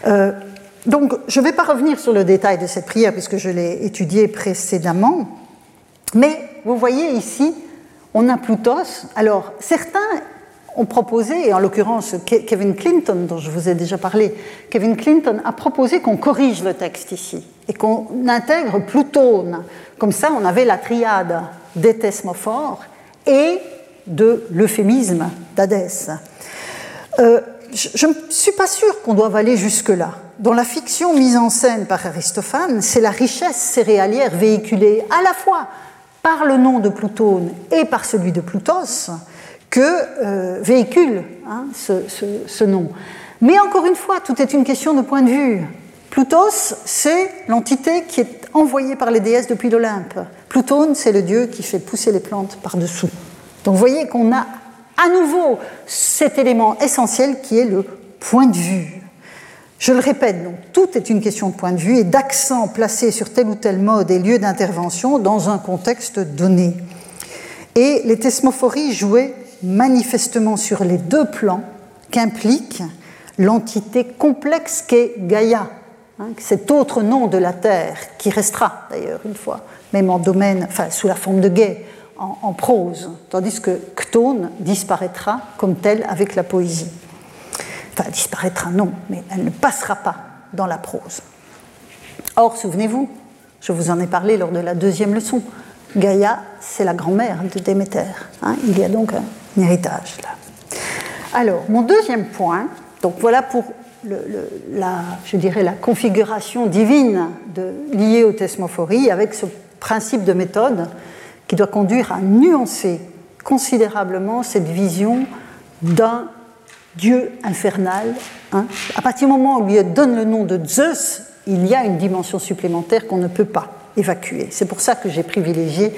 B: Euh, donc je ne vais pas revenir sur le détail de cette prière puisque je l'ai étudiée précédemment, mais vous voyez ici, on a Plutos. Alors certains ont proposé, et en l'occurrence Kevin Clinton, dont je vous ai déjà parlé, Kevin Clinton a proposé qu'on corrige le texte ici et qu'on intègre Plutone. Comme ça, on avait la triade des thesmophores et de l'euphémisme d'Hadès. Euh, je ne suis pas sûre qu'on doive aller jusque-là. Dans la fiction mise en scène par Aristophane, c'est la richesse céréalière véhiculée à la fois par le nom de Plutone et par celui de Plutos que euh, véhicule hein, ce, nom. Mais encore une fois, tout est une question de point de vue. Plutos, c'est l'entité qui est envoyée par les déesses depuis l'Olympe. Plutone, c'est le dieu qui fait pousser les plantes par-dessous. Donc vous voyez qu'on a à nouveau cet élément essentiel qui est le point de vue. Je le répète, donc, tout est une question de point de vue et d'accent placé sur tel ou tel mode et lieu d'intervention dans un contexte donné. Et les thesmophories jouaient manifestement sur les deux plans qu'implique l'entité complexe qu'est Gaïa, hein, cet autre nom de la Terre, qui restera d'ailleurs une fois, même en domaine, enfin sous la forme de gay, en, prose, tandis que Chtone disparaîtra comme tel avec la poésie. Enfin, disparaîtra non, mais elle ne passera pas dans la prose. Or, souvenez-vous, je vous en ai parlé lors de la deuxième leçon, Gaïa, c'est la grand-mère de Déméter. Hein. il y a donc héritage là. Alors, mon deuxième point, donc voilà pour la, je dirais, la configuration divine de, liée aux thesmophories avec ce principe de méthode qui doit conduire à nuancer considérablement cette vision d'un dieu infernal. Hein. À partir du moment où on lui donne le nom de Zeus, il y a une dimension supplémentaire qu'on ne peut pas évacuer. C'est pour ça que j'ai privilégié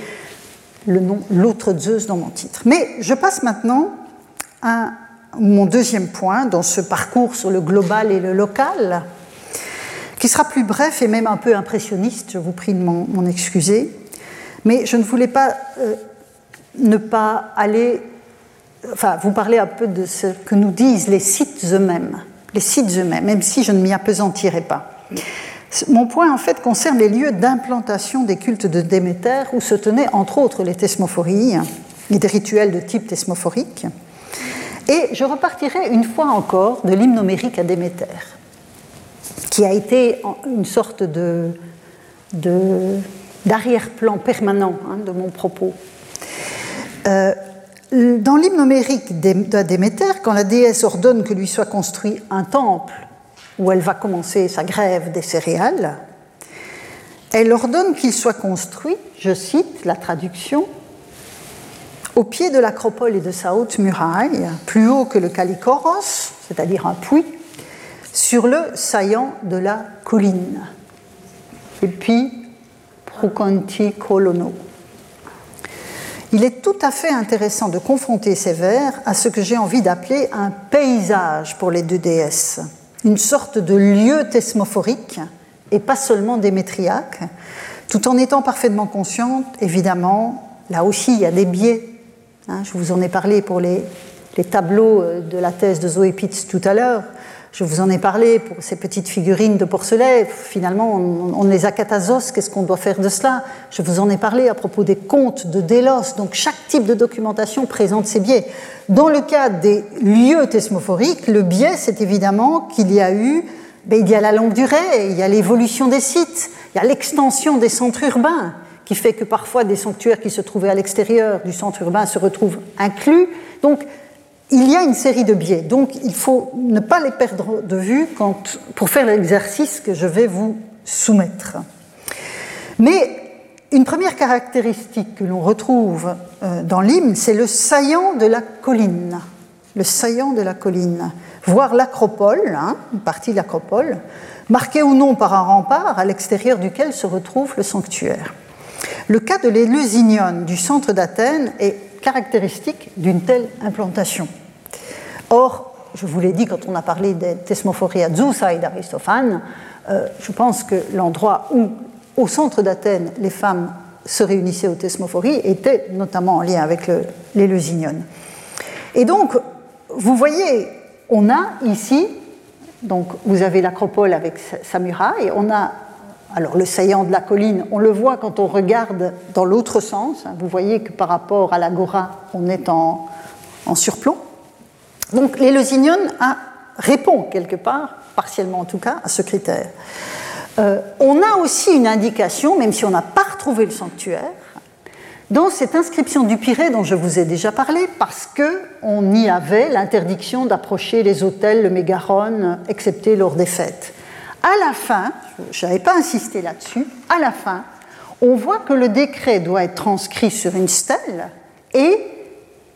B: le nom, l'autre Zeus dans mon titre. Mais je passe maintenant à mon deuxième point dans ce parcours sur le global et le local. qui sera plus bref et même un peu impressionniste, je vous prie de m'en excuser. Mais je ne voulais pas euh, ne pas aller, enfin, vous parler un peu de ce que nous disent les sites eux-mêmes, les sites eux-mêmes, même si je ne m'y appesantirai pas. Mon point, en fait, concerne les lieux d'implantation des cultes de Déméter, où se tenaient, entre autres, les thesmophories et des rituels de type thesmophorique. Et je repartirai une fois encore de l'hymnomérique à Déméter, qui a été une sorte d'arrière-plan permanent hein, de mon propos. Euh, dans l'hymnomérique de Déméter, quand la déesse ordonne que lui soit construit un temple où elle va commencer sa grève des céréales, elle ordonne qu'il soit construit, je cite la traduction, au pied de l'acropole et de sa haute muraille, plus haut que le Calikoros, c'est-à-dire un puits, sur le saillant de la colline. Et puis, Prukanti Kolono. Il est tout à fait intéressant de confronter ces vers à ce que j'ai envie d'appeler un paysage pour les deux déesses, une sorte de lieu thesmophorique et pas seulement démétriaque, tout en étant parfaitement consciente, évidemment, là aussi il y a des biais Hein, je vous en ai parlé pour les, tableaux euh, de la thèse de Zoé Pitts tout à l'heure. Je vous en ai parlé pour ces petites figurines de porcelain. Finalement, on, les a catazos. Qu'est-ce qu'on doit faire de cela? Je vous en ai parlé à propos des contes de Delos. Donc, chaque type de documentation présente ses biais. Dans le cas des lieux thesmophoriques, le biais, c'est évidemment qu'il y a eu, ben, il y a la longue durée, il y a l'évolution des sites, il y a l'extension des centres urbains qui fait que parfois des sanctuaires qui se trouvaient à l'extérieur du centre urbain se retrouvent inclus. Donc, il y a une série de biais. Donc, il faut ne pas les perdre de vue pour faire l'exercice que je vais vous soumettre. Mais une première caractéristique que l'on retrouve euh, dans l'hymne, c'est le saillant de la colline. Le saillant de la colline. Voir l'acropole, hein, une partie de l'acropole, marquée ou non par un rempart à l'extérieur duquel se retrouve le sanctuaire. Le cas de l'Éleusignon du centre d'Athènes est caractéristique d'une telle implantation. Or, je vous l'ai dit quand on a parlé des thesmophories à Zousa et d'Aristophane, euh, je pense que l'endroit où, au centre d'Athènes, les femmes se réunissaient aux thesmophories était notamment en lien avec l'Éleusignon. Et donc, vous voyez, on a ici, donc vous avez l'acropole avec sa muraille, on a alors le saillant de la colline, on le voit quand on regarde dans l'autre sens. Vous voyez que par rapport à l'agora, on est en, surplomb. Donc l'Éleusignon répond quelque part, partiellement en tout cas, à ce critère. Euh, on a aussi une indication, même si on n'a pas retrouvé le sanctuaire, dans cette inscription du Pirée dont je vous ai déjà parlé, parce qu'on y avait l'interdiction d'approcher les hôtels, le mégaron, excepté lors des fêtes à la fin, je n'avais pas insisté là-dessus, à la fin, on voit que le décret doit être transcrit sur une stèle et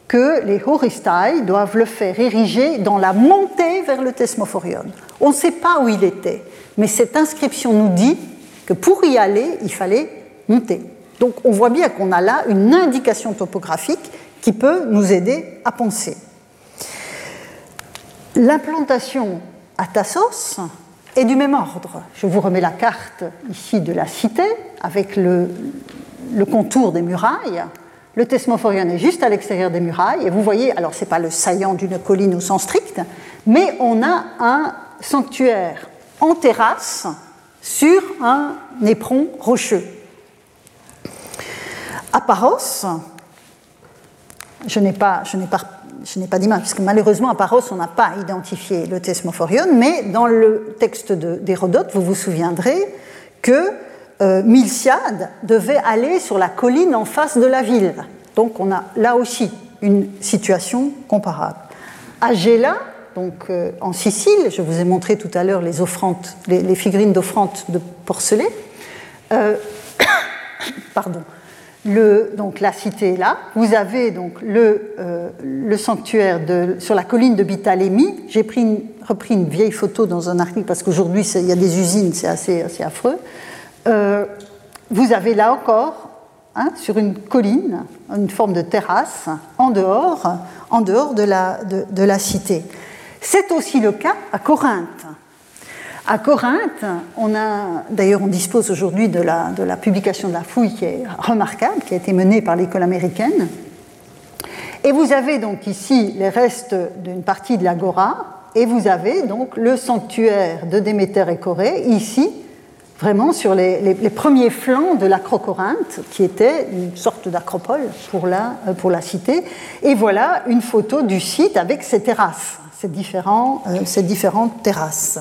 B: que les horistai doivent le faire ériger dans la montée vers le Thesmophorion. On ne sait pas où il était, mais cette inscription nous dit que pour y aller, il fallait monter. Donc on voit bien qu'on a là une indication topographique qui peut nous aider à penser. L'implantation à Tassos, et du même ordre. Je vous remets la carte ici de la cité avec le, contour des murailles. Le Thesmophorion est juste à l'extérieur des murailles et vous voyez, alors ce n'est pas le saillant d'une colline au sens strict, mais on a un sanctuaire en terrasse sur un éperon rocheux. À Paros, je n'ai pas, je n'ai pas je n'ai pas d'image, parce que malheureusement à Paros, on n'a pas identifié le Thesmophorion, mais dans le texte d'Hérodote, vous vous souviendrez que euh, devait aller sur la colline en face de la ville. Donc on a là aussi une situation comparable. À Gela, donc euh, en Sicile, je vous ai montré tout à l'heure les, offrandes, les, figurines d'offrandes de porcelain. Euh, pardon donc la cité est là. Vous avez donc le, euh, sanctuaire sur la colline de Bitalémie. J'ai repris une vieille photo dans un article parce qu'aujourd'hui il y a des usines, c'est assez, affreux. Euh, vous avez là encore, hein, sur une colline, une forme de terrasse, en dehors, en dehors de la cité. C'est aussi le cas à Corinthe. À Corinthe, on a, d'ailleurs, on dispose aujourd'hui de la, publication de la fouille qui est remarquable, qui a été menée par l'école américaine. Et vous avez donc ici les restes d'une partie de l'agora, et vous avez donc le sanctuaire de Déméter et Corée, ici, vraiment sur les, premiers flancs de l'acrocorinthe, qui était une sorte d'acropole pour la, pour la cité. Et voilà une photo du site avec ces terrasses, ces, euh, différentes terrasses.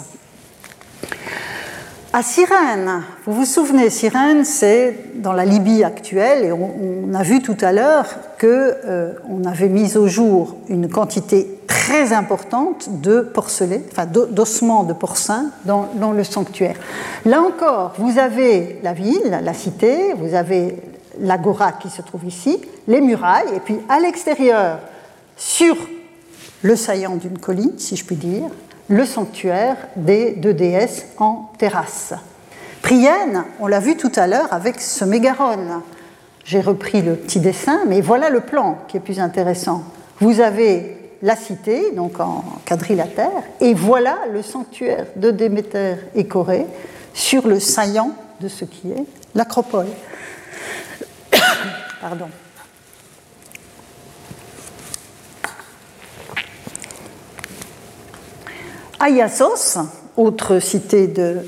B: À Cyrène, vous vous souvenez, Cyrène, c'est dans la Libye actuelle, et on, a vu tout à l'heure qu'on euh, avait mis au jour une quantité très importante de porcelets, d'ossements de porcins dans, dans, le sanctuaire. Là encore, vous avez la ville, la cité, vous avez l'agora qui se trouve ici, les murailles, et puis à l'extérieur, sur le saillant d'une colline, si je puis dire, le sanctuaire des deux déesses en terrasse. Prienne, on l'a vu tout à l'heure avec ce mégaron. J'ai repris le petit dessin, mais voilà le plan qui est plus intéressant. Vous avez la cité, donc en quadrilatère, et voilà le sanctuaire de Déméter et Corée sur le saillant de ce qui est l'acropole. Pardon. Ayasos, autre cité euh,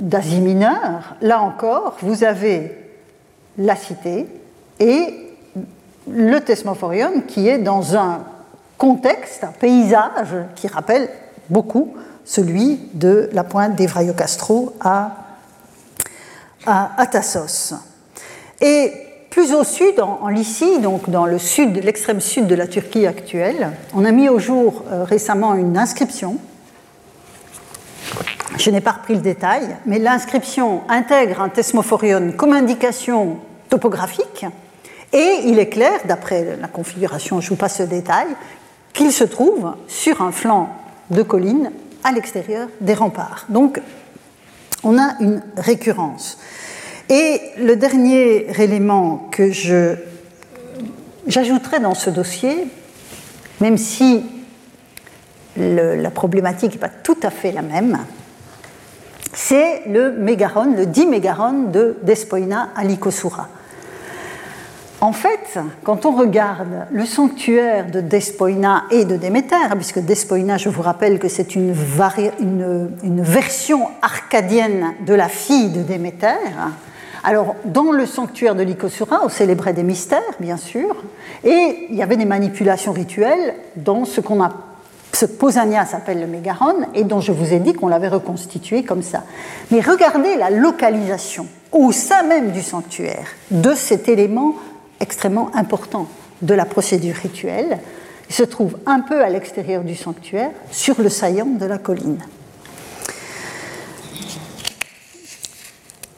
B: d'Asie mineure, là encore, vous avez la cité et le Thesmophorion qui est dans un contexte, un paysage qui rappelle beaucoup celui de la pointe d'Evraio Castro à, à. Et plus au sud, en, Lycie, donc dans le sud, l'extrême sud de la Turquie actuelle, on a mis au jour euh, récemment une inscription je n'ai pas repris le détail, mais l'inscription intègre un thesmophorion comme indication topographique, et il est clair, d'après la configuration, je vous passe ce détail, qu'il se trouve sur un flanc de colline à l'extérieur des remparts. Donc, on a une récurrence. Et le dernier élément que je, j'ajouterai dans ce dossier, même si la problématique n'est pas tout à fait la même, c'est le mégaron, le dimégaron de Despoina à Lycosura. En fait, quand on regarde le sanctuaire de Despoina et de Déméter, puisque Despoina, je vous rappelle que c'est une, version arcadienne de la fille de Déméter, alors, dans le sanctuaire de Lycosura, on célébrait des mystères, bien sûr, et il y avait des manipulations rituelles dans ce qu'on a ce Posania s'appelle le Mégaron et dont je vous ai dit qu'on l'avait reconstitué comme ça. Mais regardez la localisation au sein même du sanctuaire de cet élément extrêmement important de la procédure rituelle. Il se trouve un peu à l'extérieur du sanctuaire, sur le saillant de la colline.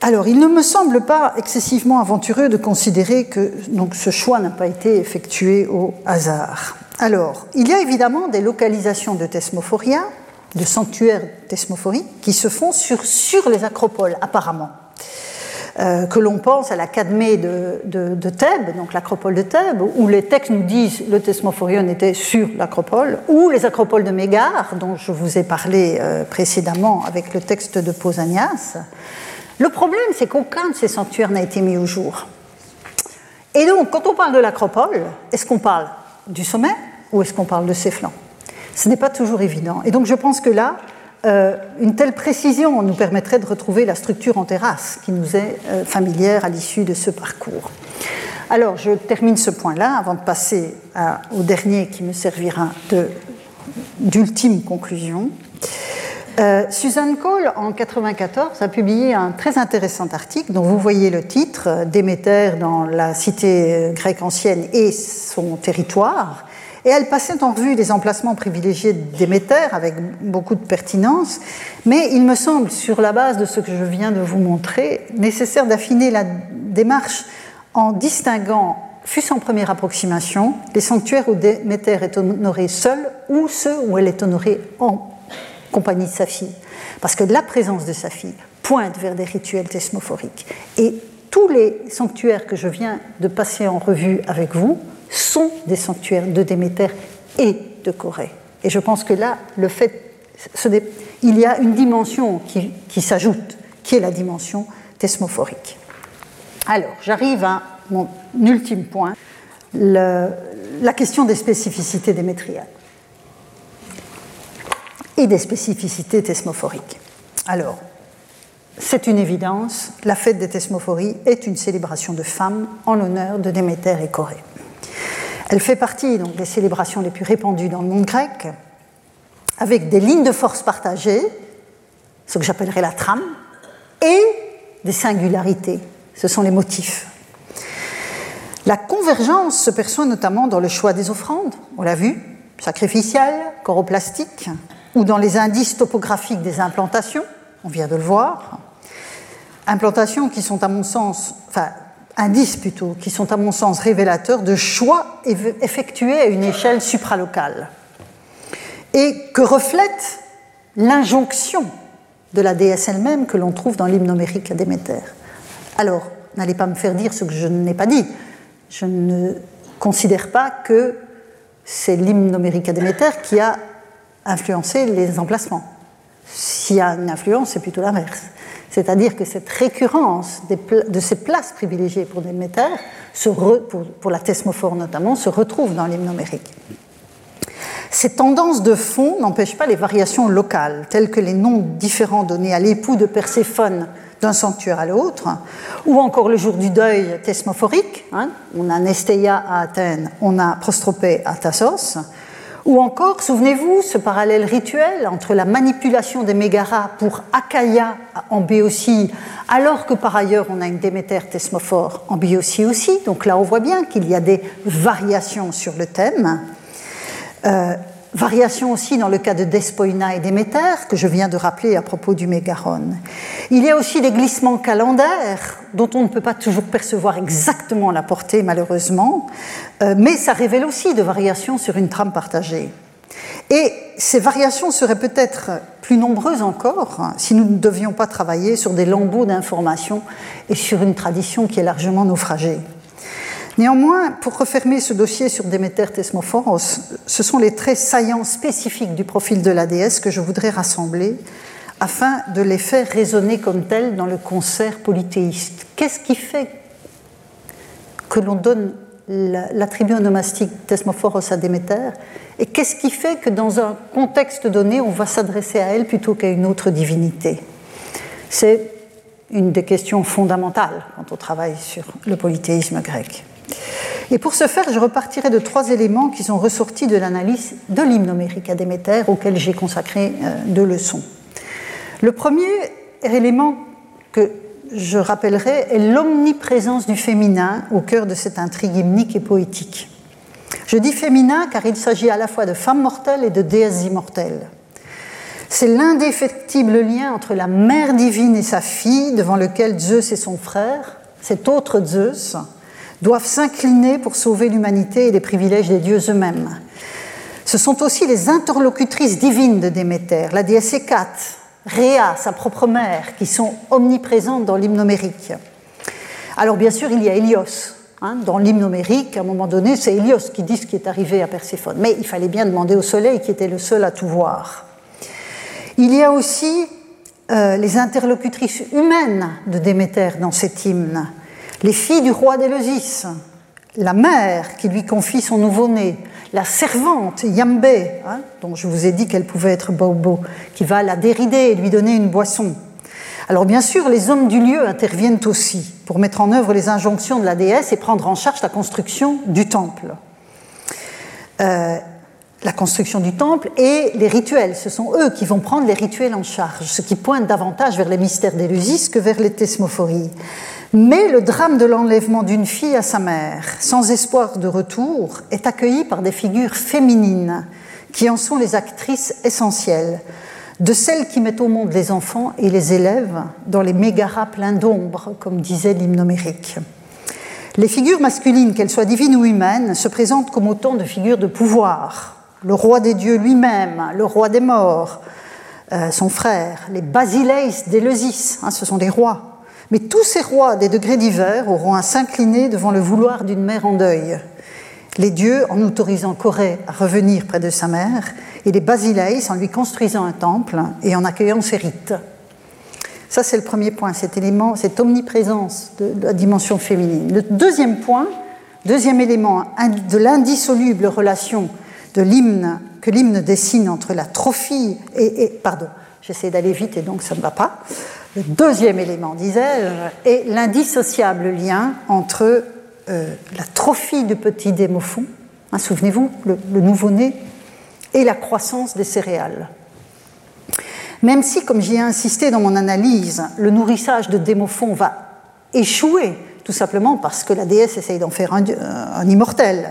B: Alors, il ne me semble pas excessivement aventureux de considérer que donc, ce choix n'a pas été effectué au hasard. Alors, il y a évidemment des localisations de thesmophoria, de sanctuaires thesmophorie, qui se font sur, les acropoles, apparemment. Euh, que l'on pense à la Cadmée de, Thèbes, donc l'acropole de Thèbes, où les textes nous disent le Thesmophorion était sur l'acropole, ou les acropoles de Mégare, dont je vous ai parlé euh, précédemment avec le texte de Pausanias. Le problème, c'est qu'aucun de ces sanctuaires n'a été mis au jour. Et donc, quand on parle de l'acropole, est-ce qu'on parle du sommet ou est-ce qu'on parle de ses flancs? Ce n'est pas toujours évident. Et donc je pense que là, euh, une telle précision nous permettrait de retrouver la structure en terrasse qui nous est euh, familière à l'issue de ce parcours. Alors je termine ce point-là avant de passer au dernier qui me servira d'ultime conclusion. Euh, Suzanne Cole, en 1994, a publié un très intéressant article dont vous voyez le titre, euh, Déméter dans la cité euh, grecque ancienne et son territoire. Et elle passait en revue les emplacements privilégiés de Déméter avec beaucoup de pertinence, mais il me semble, sur la base de ce que je viens de vous montrer, nécessaire d'affiner la démarche en distinguant, fût-ce en première approximation, les sanctuaires où Déméter est honorée seule ou ceux où elle est honorée en compagnie de sa fille. Parce que la présence de sa fille pointe vers des rituels thesmophoriques. Et tous les sanctuaires que je viens de passer en revue avec vous sont des sanctuaires de Déméter et de Corée. Et je pense que là, le fait il y a une dimension qui, s'ajoute, qui est la dimension thesmophorique. Alors, j'arrive à mon ultime point, la question des spécificités démétriales et des spécificités thesmophoriques. Alors, c'est une évidence, la fête des thesmophories est une célébration de femmes en l'honneur de Déméter et Corée. Elle fait partie donc, des célébrations les plus répandues dans le monde grec, avec des lignes de force partagées, ce que j'appellerais la trame, et des singularités, ce sont les motifs. La convergence se perçoit notamment dans le choix des offrandes, on l'a vu, sacrificielles, choroplastiques, ou dans les indices topographiques des implantations, on vient de le voir. Implantations qui sont à mon sens, enfin indices plutôt, qui sont à mon sens révélateurs de choix effectués à une échelle supralocale et que reflète l'injonction de la déesse elle-même que l'on trouve dans l'hymne numérique à Déméter. Alors, n'allez pas me faire dire ce que je n'ai pas dit. Je ne considère pas que c'est l'hymne numérique à Déméter qui a influencé les emplacements. S'il y a une influence, c'est plutôt l'inverse. C'est-à-dire que cette récurrence de ces places privilégiées pour Déméter, pour, la thesmophore notamment, se retrouve dans l'hymne numérique. Ces tendances de fond n'empêchent pas les variations locales, telles que les noms différents donnés à l'époux de Perséphone d'un sanctuaire à l'autre, ou encore le jour du deuil thesmophorique. Hein. on a Nestéia à Athènes, on a Prostropée à Tassos, ou encore, souvenez-vous, ce parallèle rituel entre la manipulation des mégaras pour Achaïa en Béotie, alors que par ailleurs on a une Déméter thesmophore en Béotie aussi. Donc là, on voit bien qu'il y a des variations sur le thème. Euh, variation aussi dans le cas de Despoina et Déméter, que je viens de rappeler à propos du Mégaron. Il y a aussi des glissements calendaires dont on ne peut pas toujours percevoir exactement la portée, malheureusement, euh, mais ça révèle aussi de variations sur une trame partagée. Et ces variations seraient peut-être plus nombreuses encore hein, si nous ne devions pas travailler sur des lambeaux d'informations et sur une tradition qui est largement naufragée. Néanmoins, pour refermer ce dossier sur Déméter Thesmophoros, ce sont les traits saillants spécifiques du profil de la déesse que je voudrais rassembler afin de les faire résonner comme tels dans le concert polythéiste. Qu'est-ce qui fait que l'on donne l'attribut onomastique Thesmophoros à Déméter et qu'est-ce qui fait que dans un contexte donné, on va s'adresser à elle plutôt qu'à une autre divinité? C'est une des questions fondamentales quand on travaille sur le polythéisme grec. Et pour ce faire, je repartirai de trois éléments qui sont ressortis de l'analyse de l'hymne homérique à Déméter, auquel j'ai consacré euh, deux leçons. Le premier élément que je rappellerai est l'omniprésence du féminin au cœur de cette intrigue hymnique et poétique. Je dis féminin car il s'agit à la fois de femmes mortelles et de déesses immortelles. C'est l'indéfectible lien entre la mère divine et sa fille, devant lequel Zeus et son frère, cet autre Zeus, doivent s'incliner pour sauver l'humanité et les privilèges des dieux eux-mêmes. Ce sont aussi les interlocutrices divines de Déméter, la déesse Hécate, Réa, sa propre mère, qui sont omniprésentes dans l'hymne numérique. Alors bien sûr, il y a Hélios. Hein, dans l'hymne numérique, à un moment donné, c'est Hélios qui dit ce qui est arrivé à Perséphone. Mais il fallait bien demander au soleil qui était le seul à tout voir. Il y a aussi euh, les interlocutrices humaines de Déméter dans cet hymne les filles du roi d'Éleusis, la mère qui lui confie son nouveau-né, la servante Yambé, hein, dont je vous ai dit qu'elle pouvait être Bobo, qui va la dérider et lui donner une boisson. Alors bien sûr, les hommes du lieu interviennent aussi pour mettre en œuvre les injonctions de la déesse et prendre en charge la construction du temple. Euh, la construction du temple et les rituels. Ce sont eux qui vont prendre les rituels en charge, ce qui pointe davantage vers les mystères d'Éleusis que vers les thesmophories. Mais le drame de l'enlèvement d'une fille à sa mère, sans espoir de retour, est accueilli par des figures féminines qui en sont les actrices essentielles, de celles qui mettent au monde les enfants et les élèves dans les mégaras pleins d'ombre, comme disait l'hymne Les figures masculines, qu'elles soient divines ou humaines, se présentent comme autant de figures de pouvoir. Le roi des dieux lui-même, le roi des morts, euh, son frère, les basileis d'Éleusis, hein, ce sont des rois, mais tous ces rois des degrés divers auront à s'incliner devant le vouloir d'une mère en deuil. les dieux en autorisant Corée à revenir près de sa mère, et les Basileis en lui construisant un temple et en accueillant ses rites. Ça, c'est le premier point, cet élément, cette omniprésence de, la dimension féminine. Le deuxième point, deuxième élément de l'indissoluble relation de l'hymne que l'hymne dessine entre la trophie et, pardon, j'essaie d'aller vite et donc ça ne va pas. Le deuxième élément, disais-je, est l'indissociable lien entre euh, la trophie du petit démophon, hein, souvenez-vous, le, nouveau-né, et la croissance des céréales. Même si, comme j'y ai insisté dans mon analyse, le nourrissage de démophon va échouer, tout simplement parce que la déesse essaye d'en faire un, un immortel.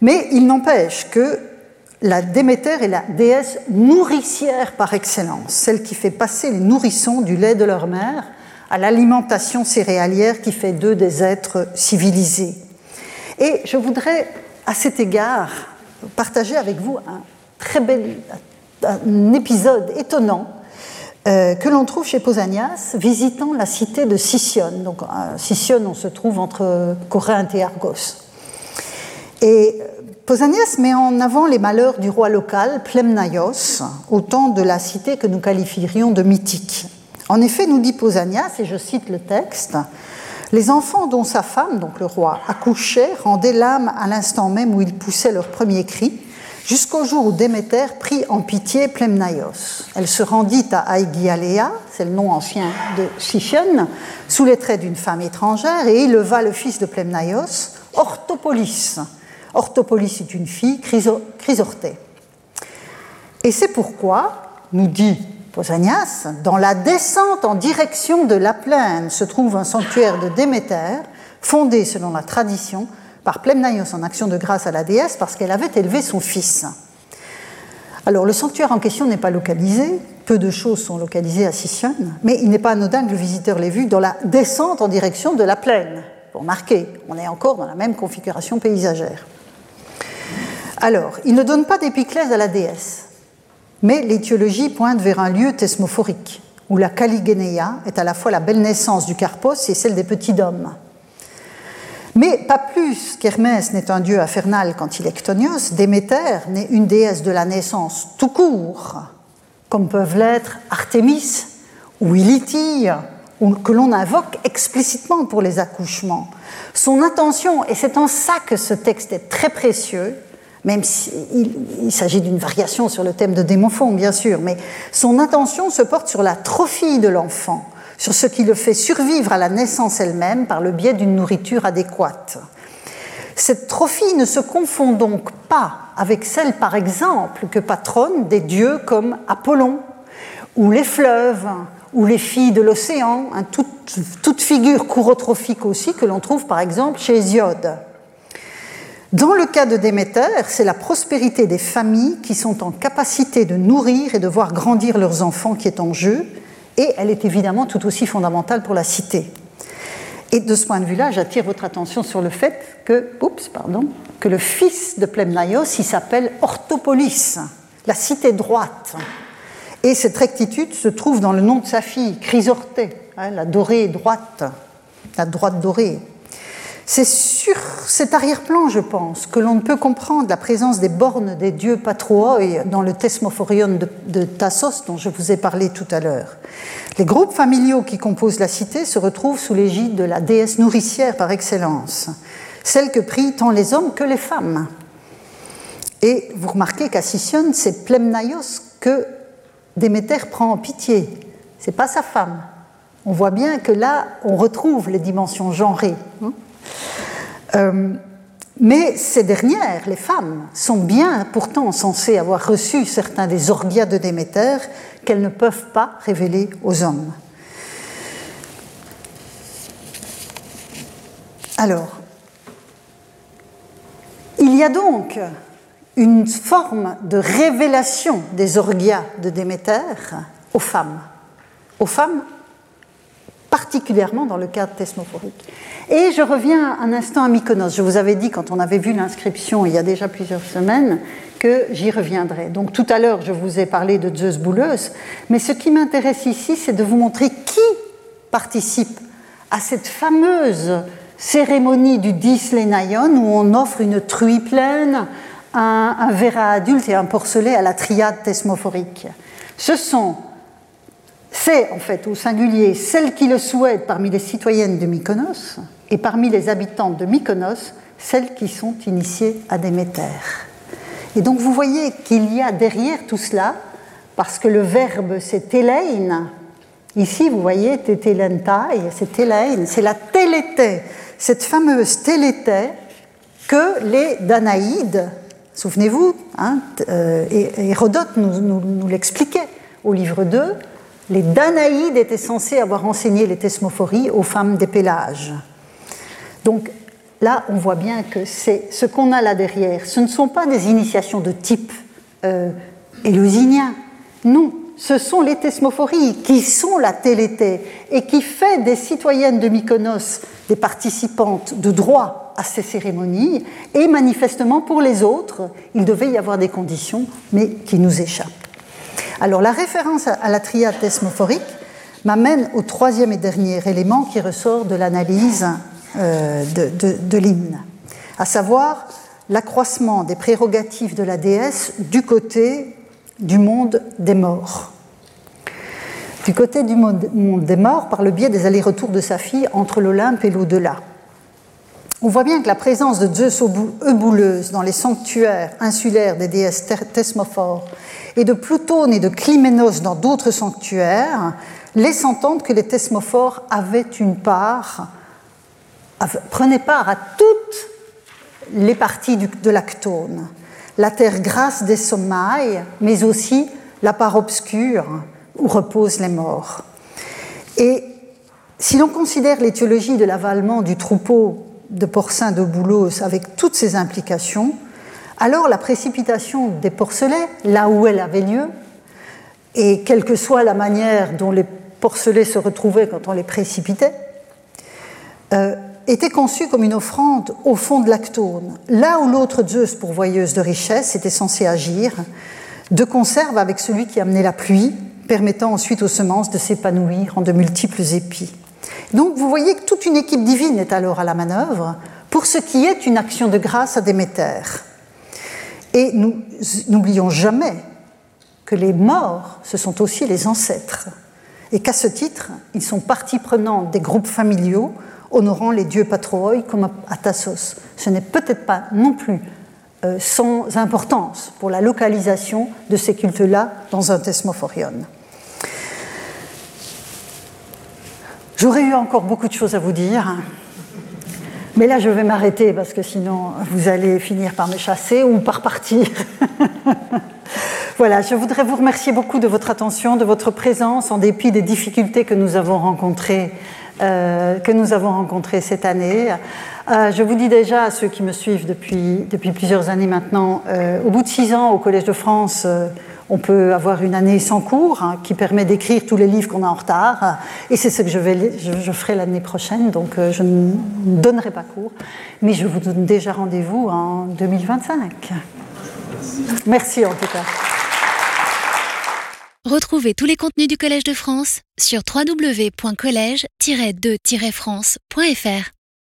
B: Mais il n'empêche que la Déméter est la déesse nourricière par excellence, celle qui fait passer les nourrissons du lait de leur mère à l'alimentation céréalière qui fait d'eux des êtres civilisés. Et je voudrais, à cet égard, partager avec vous un très bel épisode étonnant euh, que l'on trouve chez Pausanias, visitant la cité de Sicyone. Donc, on se trouve entre Corinthe et Argos. Et Pausanias met en avant les malheurs du roi local, Plemnaios, au temps de la cité que nous qualifierions de mythique. En effet, nous dit Pausanias, et je cite le texte, les enfants dont sa femme, donc le roi, accouchait rendaient l'âme à l'instant même où ils poussaient leur premier cri, jusqu'au jour où Déméter prit en pitié Plemnaios. Elle se rendit à Aegialea, c'est le nom ancien de Sichon, sous les traits d'une femme étrangère, et éleva le fils de Plemnaios, Orthopolis. Orthopolis est une fille, Chrysorthée. Et c'est pourquoi, nous dit Pausanias, dans la descente en direction de la plaine se trouve un sanctuaire de Déméter, fondé selon la tradition par Plemnaios en action de grâce à la déesse parce qu'elle avait élevé son fils. Alors le sanctuaire en question n'est pas localisé, peu de choses sont localisées à Sicyone, mais il n'est pas anodin que le visiteur l'ait vu dans la descente en direction de la plaine. Pour marquer, on est encore dans la même configuration paysagère. Alors, il ne donne pas d'épiclèse à la déesse. Mais l'étiologie pointe vers un lieu thesmophorique, où la Caligénéa est à la fois la belle naissance du Carpos et celle des petits dômes. Mais pas plus qu'Hermès n'est un dieu infernal quand il est ctonios, Déméter n'est une déesse de la naissance tout court, comme peuvent l'être Artémis ou Ilithie, ou que l'on invoque explicitement pour les accouchements. Son intention, et c'est en ça que ce texte est très précieux, même s'il il, s'agit d'une variation sur le thème de Démophon, bien sûr, mais son attention se porte sur la trophie de l'enfant, sur ce qui le fait survivre à la naissance elle-même par le biais d'une nourriture adéquate. Cette trophie ne se confond donc pas avec celle, par exemple, que patronne des dieux comme Apollon, ou les fleuves, ou les filles de l'océan, hein, toute, toute, figure courotrophique aussi que l'on trouve par exemple chez Hésiode. Dans le cas de Déméter, c'est la prospérité des familles qui sont en capacité de nourrir et de voir grandir leurs enfants qui est en jeu, et elle est évidemment tout aussi fondamentale pour la cité. Et de ce point de vue-là, j'attire votre attention sur le fait que, oups, pardon, que le fils de Plemnaios, il s'appelle Orthopolis, la cité droite. Et cette rectitude se trouve dans le nom de sa fille, Chrysorthée, hein, la dorée droite, la droite dorée. C'est sur cet arrière-plan, je pense, que l'on ne peut comprendre la présence des bornes des dieux patrooi dans le Thesmophorion de, Tassos dont je vous ai parlé tout à l'heure. Les groupes familiaux qui composent la cité se retrouvent sous l'égide de la déesse nourricière par excellence, celle que prient tant les hommes que les femmes. Et vous remarquez qu'à Sicyone, c'est Plemnaios que Déméter prend en pitié. C'est pas sa femme. On voit bien que là, on retrouve les dimensions genrées. Hein. Euh, mais ces dernières, les femmes, sont bien pourtant censées avoir reçu certains des orgias de Déméter qu'elles ne peuvent pas révéler aux hommes. Alors, il y a donc une forme de révélation des orgias de Déméter aux femmes. Aux femmes particulièrement dans le cadre thesmophorique. Et je reviens un instant à Mykonos. Je vous avais dit, quand on avait vu l'inscription il y a déjà plusieurs semaines, que j'y reviendrai. Donc tout à l'heure, je vous ai parlé de Zeus bouleuse, mais ce qui m'intéresse ici, c'est de vous montrer qui participe à cette fameuse cérémonie du Dislenaïon où on offre une truie pleine, un, un adulte et un porcelet à la triade thesmophorique. Ce sont, c'est en fait au singulier celles qui le souhaitent parmi les citoyennes de Mykonos et parmi les habitantes de Mykonos, celles qui sont initiées à Déméter. Et donc vous voyez qu'il y a derrière tout cela, parce que le verbe c'est télein, ici vous voyez tétélentai, c'est télein, c'est la télété, cette fameuse télété que les Danaïdes, souvenez-vous, hein, euh, Hérodote nous, nous, nous l'expliquait au livre 2, les Danaïdes étaient censés avoir enseigné les thesmophories aux femmes des Pélages. Donc là, on voit bien que c'est ce qu'on a là derrière. Ce ne sont pas des initiations de type euh. Non, ce sont les thesmophories qui sont la télété et qui fait des citoyennes de Mykonos des participantes de droit à ces cérémonies. Et manifestement, pour les autres, il devait y avoir des conditions, mais qui nous échappent. Alors, la référence à la triade thesmophorique m'amène au troisième et dernier élément qui ressort de l'analyse euh, de, l'hymne, à savoir l'accroissement des prérogatives de la déesse du côté du monde des morts. Du côté du monde des morts, par le biais des allers-retours de sa fille entre l'Olympe et l'au-delà. On voit bien que la présence de Zeus eubouleuse dans les sanctuaires insulaires des déesses thesmophores et de Plutone et de Clyménos dans d'autres sanctuaires laisse entendre que les thesmophores avaient une part prenait part à toutes les parties de l'actone, la terre grasse des sommeils, mais aussi la part obscure où reposent les morts. Et si l'on considère l'étiologie de l'avalement du troupeau de porcins de Boulos avec toutes ses implications, alors la précipitation des porcelets, là où elle avait lieu, et quelle que soit la manière dont les porcelets se retrouvaient quand on les précipitait, euh, était conçu comme une offrande au fond de l'actone, là où l'autre Zeus, pourvoyeuse de richesse, était censé agir, de conserve avec celui qui amenait la pluie, permettant ensuite aux semences de s'épanouir en de multiples épis. Donc vous voyez que toute une équipe divine est alors à la manœuvre pour ce qui est une action de grâce à Déméter. Et nous n'oublions jamais que les morts, ce sont aussi les ancêtres, et qu'à ce titre, ils sont partie prenante des groupes familiaux honorant les dieux patrooi comme à Tassos. Ce n'est peut-être pas non plus euh, sans importance pour la localisation de ces cultes-là dans un thesmophorion. J'aurais eu encore beaucoup de choses à vous dire, mais là je vais m'arrêter parce que sinon vous allez finir par me chasser ou par partir. voilà, je voudrais vous remercier beaucoup de votre attention, de votre présence en dépit des difficultés que nous avons rencontrées euh, que nous avons rencontré cette année. Euh, je vous dis déjà à ceux qui me suivent depuis, depuis plusieurs années maintenant, euh, au bout de six ans au Collège de France, on peut avoir une année sans cours hein, qui permet d'écrire tous les livres qu'on a en retard. Et c'est ce que je, je, ferai l'année prochaine, donc euh, je ne donnerai pas cours. Mais je vous donne déjà rendez-vous en 2025. Merci en tout cas.
A: Retrouvez tous les contenus du Collège de France sur www.colège-2-france.fr.